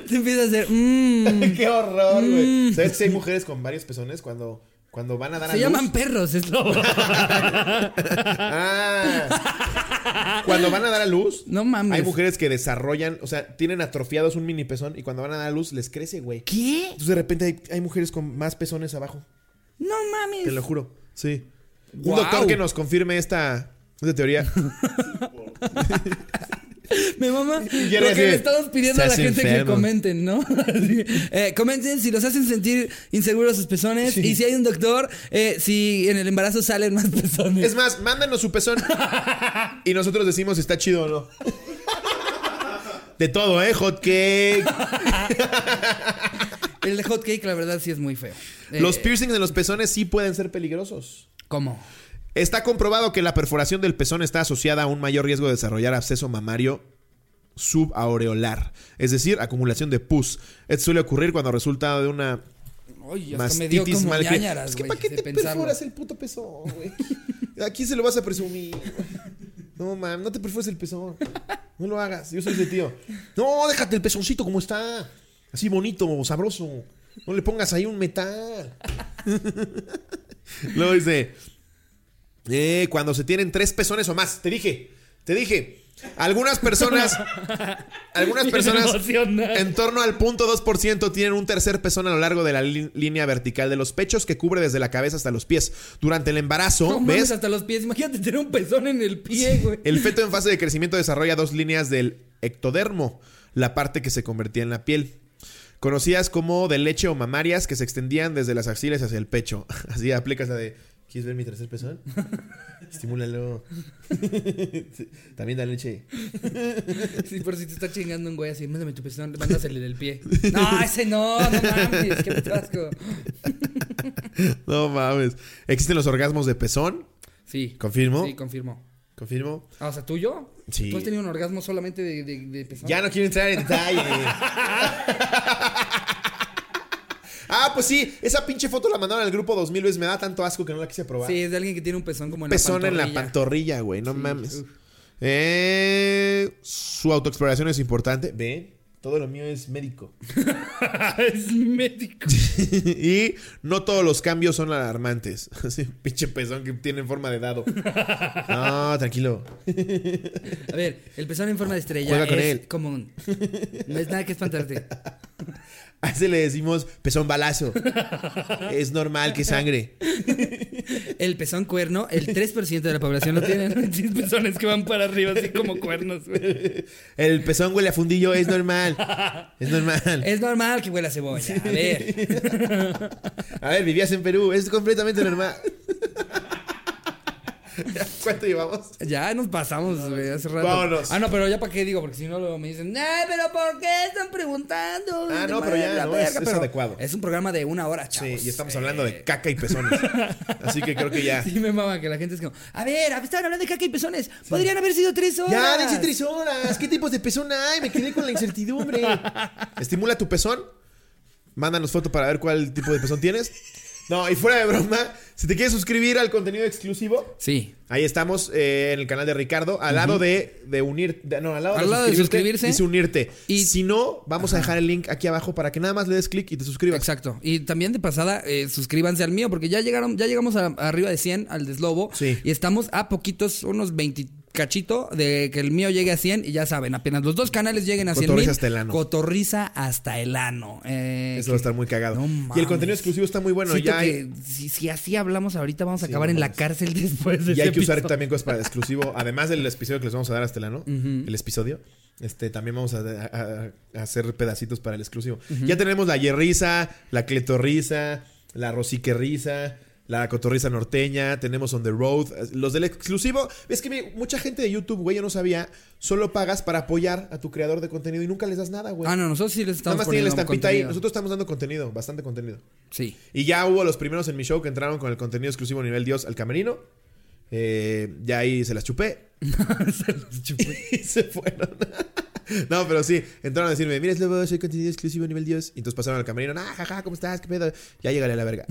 Te empieza a hacer. mmm. [laughs] Qué horror, güey. ¿Sabes que si hay mujeres con varios pezones cuando, cuando van a dar a Se luz? llaman perros, es lo. Ah. Cuando van a dar a luz. No mames. Hay mujeres que desarrollan, o sea, tienen atrofiados un mini pezón y cuando van a dar a luz les crece, güey. ¿Qué? Entonces de repente hay, hay mujeres con más pezones abajo. No mames. Te lo juro. Sí. Un doctor que nos confirme esta, esta teoría. [laughs] [laughs] Me mama Y lo que le estamos pidiendo a la "Estás gente que enfermo". comenten, ¿no? [laughs] Eh, comenten si los hacen sentir inseguros sus pezones y si hay un doctor, eh, si en el embarazo salen más pezones. Es más, mándanos su pezón. y nosotros decimos si está chido o no. De todo, ¿eh? Hot cake. [laughs] El de hot cake, la verdad, sí es muy feo. Eh, Los piercings en los pezones sí pueden ser peligrosos. ¿Cómo? Está comprobado que la perforación del pezón está asociada a un mayor riesgo de desarrollar absceso mamario subareolar, es decir, acumulación de pus. Esto suele ocurrir cuando resulta de una Oye, hasta me dio mastitis como mal Es que ¿para qué te pensarlo. perforas el puto pezón, güey? [laughs] ¿A quién se lo vas a presumir? No, mam, no te perfores el pezón. No lo hagas, yo soy ese tío. No, déjate el pezoncito como está. Así bonito, sabroso. No le pongas ahí un metal. [laughs] Luego dice, eh, cuando se tienen tres pezones o más, te dije, Te dije, algunas personas, [laughs] algunas personas en torno al punto 2% tienen un tercer pezón a lo largo de la línea vertical de los pechos que cubre desde la cabeza hasta los pies. Durante el embarazo, No mames, ¿ves? hasta los pies. Imagínate tener un pezón en el pie, güey. El feto en fase de crecimiento desarrolla dos líneas del ectodermo, la parte que se convertía en la piel. Conocidas como de leche o mamarias que se extendían desde las axilas hacia el pecho. [laughs] Así aplicas la de. ¿Quieres ver mi tercer pezón? [laughs] Estimúlalo. [laughs] También da leche. Sí, por si te está chingando un güey así, mándame tu pezón, mándasele del pie. [laughs] No, ese no, no mames, qué putasco. No mames. ¿Existen los orgasmos de pezón? Sí. ¿Confirmo? Sí, confirmo. ¿Confirmo? Ah, o sea, ¿tuyo? Sí. ¿Tú has tenido un orgasmo solamente de, de, de pezón? Ya no quiero entrar en detalle. Ah, pues sí. Esa pinche foto la mandaron al grupo 2000 veces. Me da tanto asco que no la quise probar. Sí, es de alguien que tiene un pezón como en pezón la en la pantorrilla. pantorrilla, güey. No Sí, mames. uf. Eh, su autoexploración es importante. Ve, todo lo mío es médico. [laughs] es médico. [laughs] y no todos los cambios son alarmantes. [laughs] Pinche pezón que tiene forma de dado. No, tranquilo. A ver, el pezón en forma de estrella Juega con es él. común. No es nada que espantarte. A ese le decimos pezón balazo. es normal que sangre. El pezón cuerno, el 3% de la población lo tiene. Pezones que van para arriba así como cuernos. El pezón huele a fundillo, es normal. Es normal. Es normal que huela a cebolla. A ver. A ver, vivías en Perú, es completamente normal. ¿Cuánto llevamos? Ya nos pasamos, güey, hace rato. Vámonos. Ah, no, pero ya para qué digo, porque si no luego me dicen, ¡Ay, pero por qué están preguntando! Ah, no, pero ya, no, verga", es- es adecuado. Es un programa de una hora, Sí, chavos. y estamos Eh, hablando de caca y pezones. [laughs] Así que creo que ya. Sí, me mama que la gente es como, a ver, estaban hablando de caca y pezones. Podrían haber sido tres horas. Ya, dense tres horas. ¿Qué tipos de pezón hay? Me quedé con la incertidumbre. [laughs] Estimula tu pezón. Mándanos foto para ver cuál tipo de pezón tienes. No, y fuera de broma, si te quieres suscribir al contenido exclusivo, Sí. ahí estamos eh, en el canal de Ricardo, al lado de, de unir, de- no, al lado Al lado de suscribirse. dice unirte. Y- si no, vamos a dejar el link aquí abajo para que nada más le des clic y te suscribas. Exacto. Y también de pasada, eh, suscríbanse al mío, porque ya llegaron, ya llegamos a, arriba de 100 al deslobo. Sí. Y estamos a poquitos, unos 20 cachito de que el mío llegue a 100 y ya saben, apenas los dos canales lleguen a 100 Cotorriza hasta el ano. Cotorriza hasta el ano. Eh, Eso va a estar muy cagado. No y el contenido exclusivo está muy bueno. Siento ya hay, que si, si así hablamos ahorita vamos a Sí, acabar no en la cárcel [laughs] después de y hay que usar también cosas para el [laughs] exclusivo. Además del episodio que les vamos a dar hasta el ano, el episodio. Este, también vamos a, a- a hacer pedacitos para el exclusivo. Ya tenemos la yerriza, la cletorriza, la rosiquerriza, la cotorriza norteña, tenemos on the road. Los del exclusivo, es que mucha gente de YouTube, güey, yo no sabía, solo pagas para apoyar a tu creador de contenido y nunca les das nada, güey. Ah, no, nosotros sí les Nada estamos más tienen la estampita ahí. Nosotros estamos dando contenido, bastante contenido. Sí. Y ya hubo los primeros en mi show que entraron con el contenido exclusivo nivel Dios al camerino. Eh, ya ahí se las chupé. [laughs] [laughs] y se fueron. [laughs] no, pero sí, entraron a decirme, mira, Slobo, soy contenido exclusivo nivel Dios. Y entonces pasaron al camerino, ah, jaja, ¿cómo estás? ¿Qué pedo? Ya llegaré a la verga.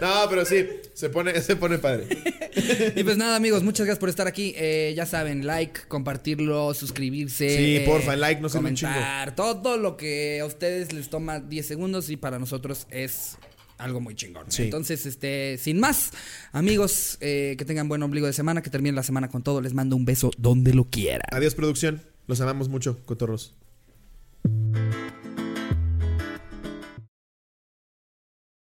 no, pero sí, se pone, se pone padre. Y pues nada, amigos, muchas gracias por estar aquí. Eh, ya saben, like, compartirlo, suscribirse. Sí, eh, porfa, like, no un comentar, Todo lo que a ustedes les toma 10 segundos y para nosotros es algo muy chingón. Sí. Entonces, este, sin más, amigos, eh, que tengan buen ombligo de semana, que terminen la semana con todo. Les mando un beso donde lo quieran. Adiós, producción. Los amamos mucho, cotorros.